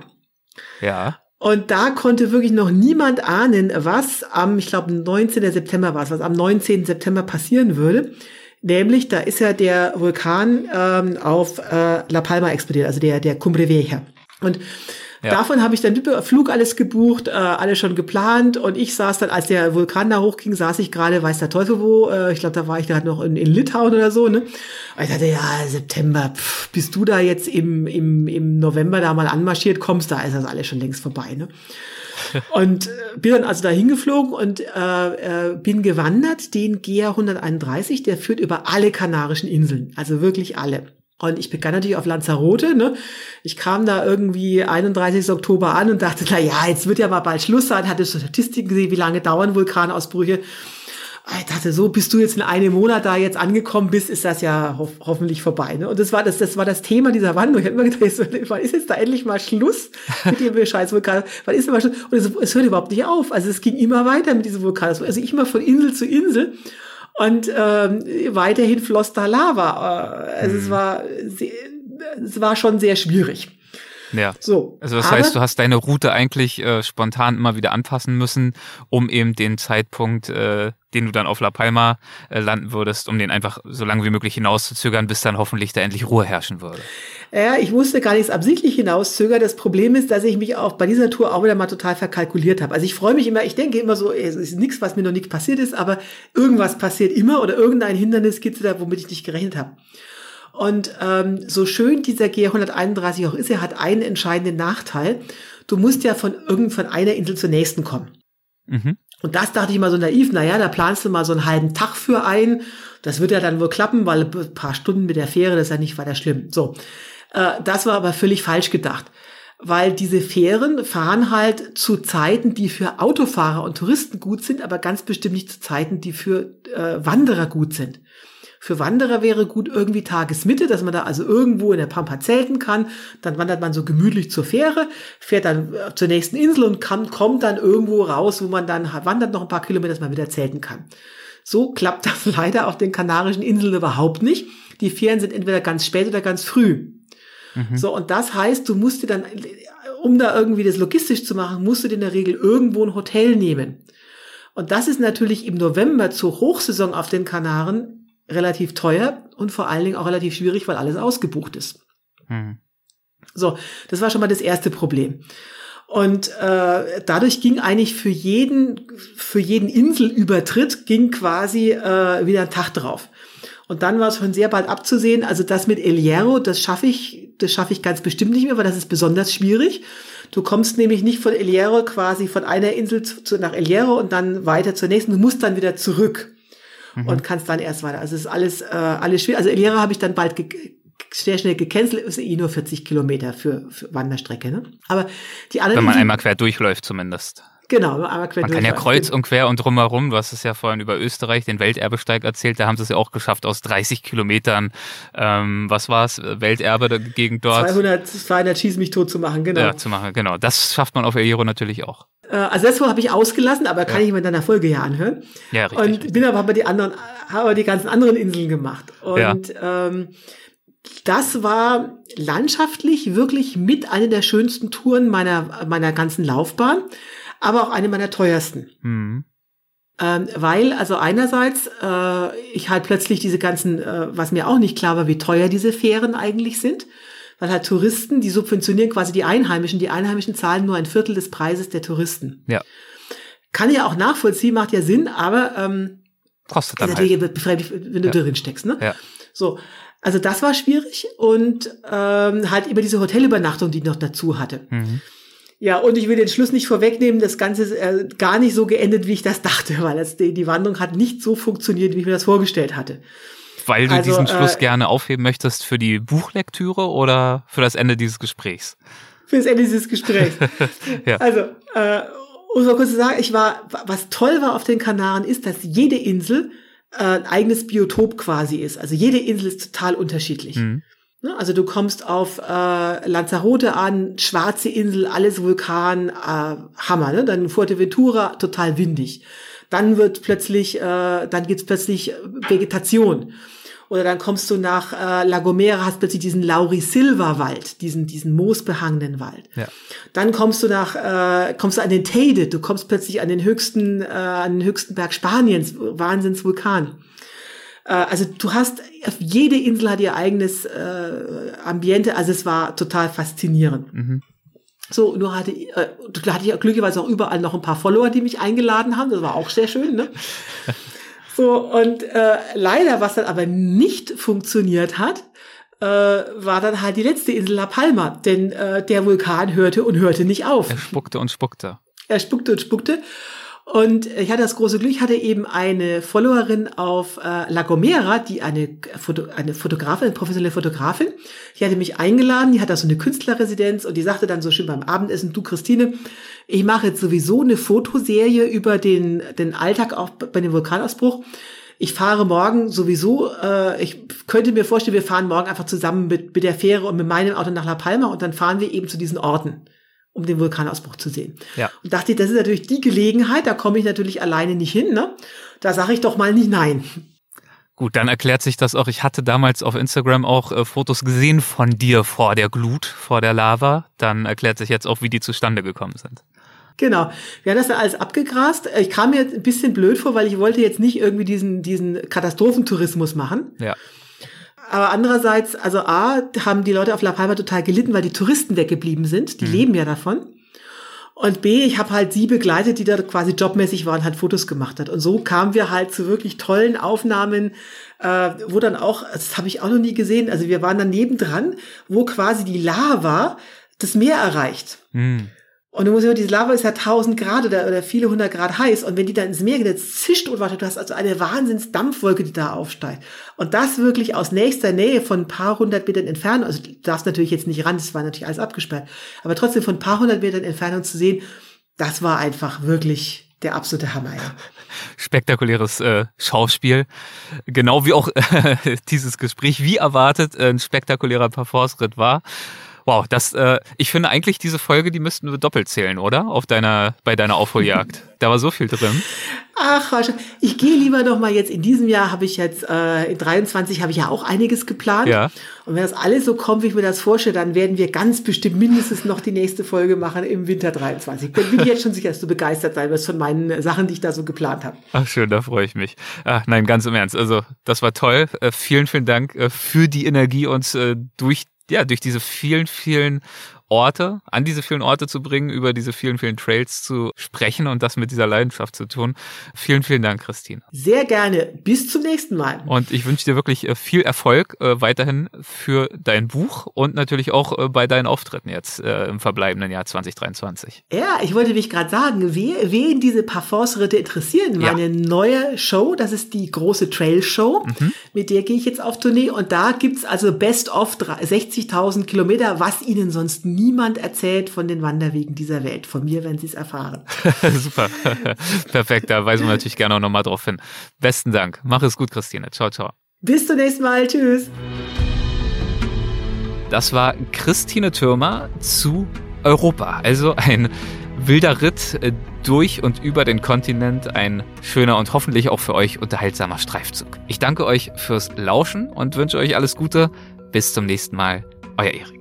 Speaker 1: Ja.
Speaker 2: Und da konnte wirklich noch niemand ahnen, was am, ich glaube, 19. September war es, was am 19. September passieren würde. Nämlich, da ist ja der Vulkan ähm, auf äh, La Palma explodiert, also der, der Cumbre Vieja. Und ja. davon habe ich dann Flug alles gebucht, äh, alles schon geplant. Und ich saß dann, als der Vulkan da hochging, saß ich gerade, weiß der Teufel wo, äh, ich glaube, da war ich gerade noch in, in Litauen oder so. Ne? Und ich dachte, ja, September, pff, bist du da jetzt im, im, im November da mal anmarschiert kommst, da ist das alles schon längst vorbei. Ne? und äh, bin dann also da hingeflogen und äh, äh, bin gewandert, den GR 131, der führt über alle kanarischen Inseln, also wirklich alle. Und ich begann natürlich auf Lanzarote. Ne? Ich kam da irgendwie 31. Oktober an und dachte, na ja, jetzt wird ja mal bald Schluss sein. Hatte Statistiken gesehen, wie lange dauern Vulkanausbrüche. Ich dachte, so bist du jetzt in einem Monat da jetzt angekommen bist, ist das ja ho hoffentlich vorbei. Ne? Und das war das, das war das Thema dieser Wanderung. Ich habe immer gedacht, wann ist jetzt da endlich mal Schluss mit dem Scheißvulkan? Wann ist denn mal Schluss? Und es, es hört überhaupt nicht auf. Also es ging immer weiter mit diesem Vulkan. Also immer von Insel zu Insel. Und ähm, weiterhin floss da Lava. Also mhm. es war es war schon sehr schwierig.
Speaker 1: Ja. So. Also das heißt, du hast deine Route eigentlich äh, spontan immer wieder anpassen müssen, um eben den Zeitpunkt, äh, den du dann auf La Palma äh, landen würdest, um den einfach so lange wie möglich hinauszuzögern, bis dann hoffentlich da endlich Ruhe herrschen würde.
Speaker 2: Ja, ich musste gar nichts absichtlich hinauszögern. Das Problem ist, dass ich mich auch bei dieser Tour auch wieder mal total verkalkuliert habe. Also ich freue mich immer, ich denke immer so, es ist nichts, was mir noch nicht passiert ist, aber irgendwas passiert immer oder irgendein Hindernis gibt es da, womit ich nicht gerechnet habe. Und ähm, so schön dieser G131 auch ist, er hat einen entscheidenden Nachteil. Du musst ja von irgend von einer Insel zur nächsten kommen. Mhm. Und das dachte ich mal so naiv, naja, da planst du mal so einen halben Tag für ein. Das wird ja dann wohl klappen, weil ein paar Stunden mit der Fähre, das ist ja nicht weiter schlimm. So, äh, das war aber völlig falsch gedacht. Weil diese Fähren fahren halt zu Zeiten, die für Autofahrer und Touristen gut sind, aber ganz bestimmt nicht zu Zeiten, die für äh, Wanderer gut sind. Für Wanderer wäre gut irgendwie Tagesmitte, dass man da also irgendwo in der Pampa zelten kann. Dann wandert man so gemütlich zur Fähre, fährt dann äh, zur nächsten Insel und kann, kommt dann irgendwo raus, wo man dann wandert noch ein paar Kilometer, dass man wieder zelten kann. So klappt das leider auf den Kanarischen Inseln überhaupt nicht. Die Fähren sind entweder ganz spät oder ganz früh. Mhm. So, und das heißt, du musst dir dann, um da irgendwie das logistisch zu machen, musst du dir in der Regel irgendwo ein Hotel nehmen. Und das ist natürlich im November zur Hochsaison auf den Kanaren relativ teuer und vor allen Dingen auch relativ schwierig, weil alles ausgebucht ist. Hm. So, das war schon mal das erste Problem. Und äh, dadurch ging eigentlich für jeden, für jeden Inselübertritt ging quasi äh, wieder ein Tag drauf. Und dann war es schon sehr bald abzusehen, also das mit El Hierro, das schaffe ich, das schaffe ich ganz bestimmt nicht mehr, weil das ist besonders schwierig. Du kommst nämlich nicht von El Hierro quasi von einer Insel zu, nach El Hierro und dann weiter zur nächsten. Du musst dann wieder zurück mhm. und kannst dann erst weiter. Also es ist alles, äh, alles schwierig. Also Elera habe ich dann bald sehr schnell gecancelt, ist eh nur 40 Kilometer für, für Wanderstrecke. Ne? Aber die anderen.
Speaker 1: Wenn man einmal quer durchläuft zumindest.
Speaker 2: Genau, einmal
Speaker 1: quer Man kann ja kreuz und quer und drumherum, du hast es ja vorhin über Österreich, den Welterbesteig erzählt, da haben sie es ja auch geschafft, aus 30 Kilometern, ähm, was war es, Welterbe gegen dort?
Speaker 2: 200, 200 schieß mich tot zu machen, genau. Ja,
Speaker 1: zu machen, genau. Das schafft man auf Hierro natürlich auch.
Speaker 2: Äh, also das habe ich ausgelassen, aber kann ja. ich mir in deiner Folge ja anhören. Ja, richtig. Und richtig. bin aber bei die anderen, habe die ganzen anderen Inseln gemacht. Und ja. ähm, das war landschaftlich wirklich mit einer der schönsten Touren meiner, meiner ganzen Laufbahn aber auch eine meiner teuersten. Mhm. Ähm, weil, also einerseits, äh, ich halt plötzlich diese ganzen, äh, was mir auch nicht klar war, wie teuer diese Fähren eigentlich sind. Weil halt Touristen, die subventionieren quasi die Einheimischen. Die Einheimischen zahlen nur ein Viertel des Preises der Touristen.
Speaker 1: Ja.
Speaker 2: Kann ja auch nachvollziehen, macht ja Sinn, aber ähm,
Speaker 1: kostet dann natürlich halt.
Speaker 2: befremdlich, wenn du ja. drin steckst, ne?
Speaker 1: Ja.
Speaker 2: So. Also das war schwierig und ähm, halt über diese Hotelübernachtung, die ich noch dazu hatte. Mhm. Ja, und ich will den Schluss nicht vorwegnehmen, das Ganze ist äh, gar nicht so geendet, wie ich das dachte, weil das, die, die Wanderung hat nicht so funktioniert, wie ich mir das vorgestellt hatte.
Speaker 1: Weil du also, diesen Schluss äh, gerne aufheben möchtest für die Buchlektüre oder für das Ende dieses Gesprächs?
Speaker 2: Für das Ende dieses Gesprächs. ja. Also, äh, um so kurz zu sagen, ich war, was toll war auf den Kanaren, ist, dass jede Insel äh, ein eigenes Biotop quasi ist. Also jede Insel ist total unterschiedlich. Mhm. Ne? Also du kommst auf äh, Lanzarote an, schwarze Insel, alles Vulkan, äh, Hammer. Ne? Dann Fuerteventura, total windig. Dann wird plötzlich, äh, dann gibt's plötzlich Vegetation. Oder dann kommst du nach äh, La Gomera, hast plötzlich diesen Laurisilva-Wald, diesen, diesen moosbehangenen Wald. Ja. Dann kommst du nach, äh, kommst du an den Teide, du kommst plötzlich an den höchsten, äh, an den höchsten Berg Spaniens, Wahnsinnsvulkan. Äh, also du hast, jede Insel hat ihr eigenes äh, Ambiente, also es war total faszinierend. Mhm. So, nur hatte, äh, da hatte ich glücklicherweise auch überall noch ein paar Follower, die mich eingeladen haben. Das war auch sehr schön, ne? So, und äh, leider, was dann aber nicht funktioniert hat, äh, war dann halt die letzte Insel La Palma. Denn äh, der Vulkan hörte und hörte nicht auf.
Speaker 1: Er spuckte und spuckte.
Speaker 2: Er spuckte und spuckte. Und ich hatte das große Glück, ich hatte eben eine Followerin auf äh, La Gomera, die eine, Foto, eine Fotografin, eine professionelle Fotografin, die hatte mich eingeladen, die hat da so eine Künstlerresidenz und die sagte dann so schön beim Abendessen, du Christine, ich mache jetzt sowieso eine Fotoserie über den, den Alltag auch bei dem Vulkanausbruch. Ich fahre morgen sowieso, äh, ich könnte mir vorstellen, wir fahren morgen einfach zusammen mit, mit der Fähre und mit meinem Auto nach La Palma und dann fahren wir eben zu diesen Orten um den Vulkanausbruch zu sehen. Ja. Und dachte ich, das ist natürlich die Gelegenheit, da komme ich natürlich alleine nicht hin. Ne? Da sage ich doch mal nicht nein.
Speaker 1: Gut, dann erklärt sich das auch. Ich hatte damals auf Instagram auch äh, Fotos gesehen von dir vor der Glut, vor der Lava. Dann erklärt sich jetzt auch, wie die zustande gekommen sind.
Speaker 2: Genau. Wir haben das dann alles abgegrast. Ich kam mir ein bisschen blöd vor, weil ich wollte jetzt nicht irgendwie diesen, diesen Katastrophentourismus machen.
Speaker 1: Ja.
Speaker 2: Aber andererseits, also A, haben die Leute auf La Palma total gelitten, weil die Touristen weggeblieben sind. Die mhm. leben ja davon. Und B, ich habe halt sie begleitet, die da quasi jobmäßig waren, halt Fotos gemacht hat. Und so kamen wir halt zu wirklich tollen Aufnahmen, äh, wo dann auch, das habe ich auch noch nie gesehen, also wir waren dann nebendran, wo quasi die Lava das Meer erreicht. Mhm. Und du musst immer, diese Lava ist ja 1000 Grad oder, oder viele hundert Grad heiß. Und wenn die dann ins Meer geht, jetzt zischt und warte, du hast also eine Wahnsinnsdampfwolke, die da aufsteigt. Und das wirklich aus nächster Nähe von ein paar hundert Metern Entfernung. Also du darfst natürlich jetzt nicht ran, das war natürlich alles abgesperrt. Aber trotzdem von ein paar hundert Metern Entfernung zu sehen, das war einfach wirklich der absolute Hammer, ja.
Speaker 1: Spektakuläres äh, Schauspiel. Genau wie auch äh, dieses Gespräch, wie erwartet, ein spektakulärer Parforce-Ritt war. Wow, das, äh, ich finde eigentlich diese Folge, die müssten wir doppelt zählen, oder? Auf deiner, bei deiner Aufholjagd. da war so viel drin.
Speaker 2: Ach, ich gehe lieber noch mal jetzt in diesem Jahr habe ich jetzt äh, in 23 habe ich ja auch einiges geplant. Ja. Und wenn das alles so kommt, wie ich mir das vorstelle, dann werden wir ganz bestimmt mindestens noch die nächste Folge machen im Winter 23. Ich bin jetzt schon sicher, dass du begeistert sein wirst von meinen Sachen, die ich da so geplant habe.
Speaker 1: Ach schön, da freue ich mich. Ach, nein, ganz im Ernst. Also das war toll. Äh, vielen, vielen Dank äh, für die Energie, uns äh, durch ja, durch diese vielen, vielen Orte, an diese vielen Orte zu bringen, über diese vielen, vielen Trails zu sprechen und das mit dieser Leidenschaft zu tun. Vielen, vielen Dank, Christine.
Speaker 2: Sehr gerne. Bis zum nächsten Mal.
Speaker 1: Und ich wünsche dir wirklich äh, viel Erfolg äh, weiterhin für dein Buch und natürlich auch äh, bei deinen Auftritten jetzt äh, im verbleibenden Jahr 2023.
Speaker 2: Ja, ich wollte mich gerade sagen, wer, wen diese Parforce-Ritte interessieren, meine ja. neue Show, das ist die große Trail-Show, mhm. mit der gehe ich jetzt auf Tournee und da gibt's also Best of 60.000 Kilometer, was Ihnen sonst niemand erzählt von den Wanderwegen dieser Welt. Von mir werden Sie es erfahren.
Speaker 1: Super. Perfekt. Da weisen wir natürlich gerne auch nochmal drauf hin. Besten Dank. Mach es gut, Christine. Ciao, ciao.
Speaker 2: Bis zum nächsten Mal. Tschüss.
Speaker 1: Das war Christine Türmer zu Europa. Also ein wilder Ritt äh, durch und über den Kontinent, ein schöner und hoffentlich auch für euch unterhaltsamer Streifzug. Ich danke euch fürs Lauschen und wünsche euch alles Gute. Bis zum nächsten Mal. Euer Erik.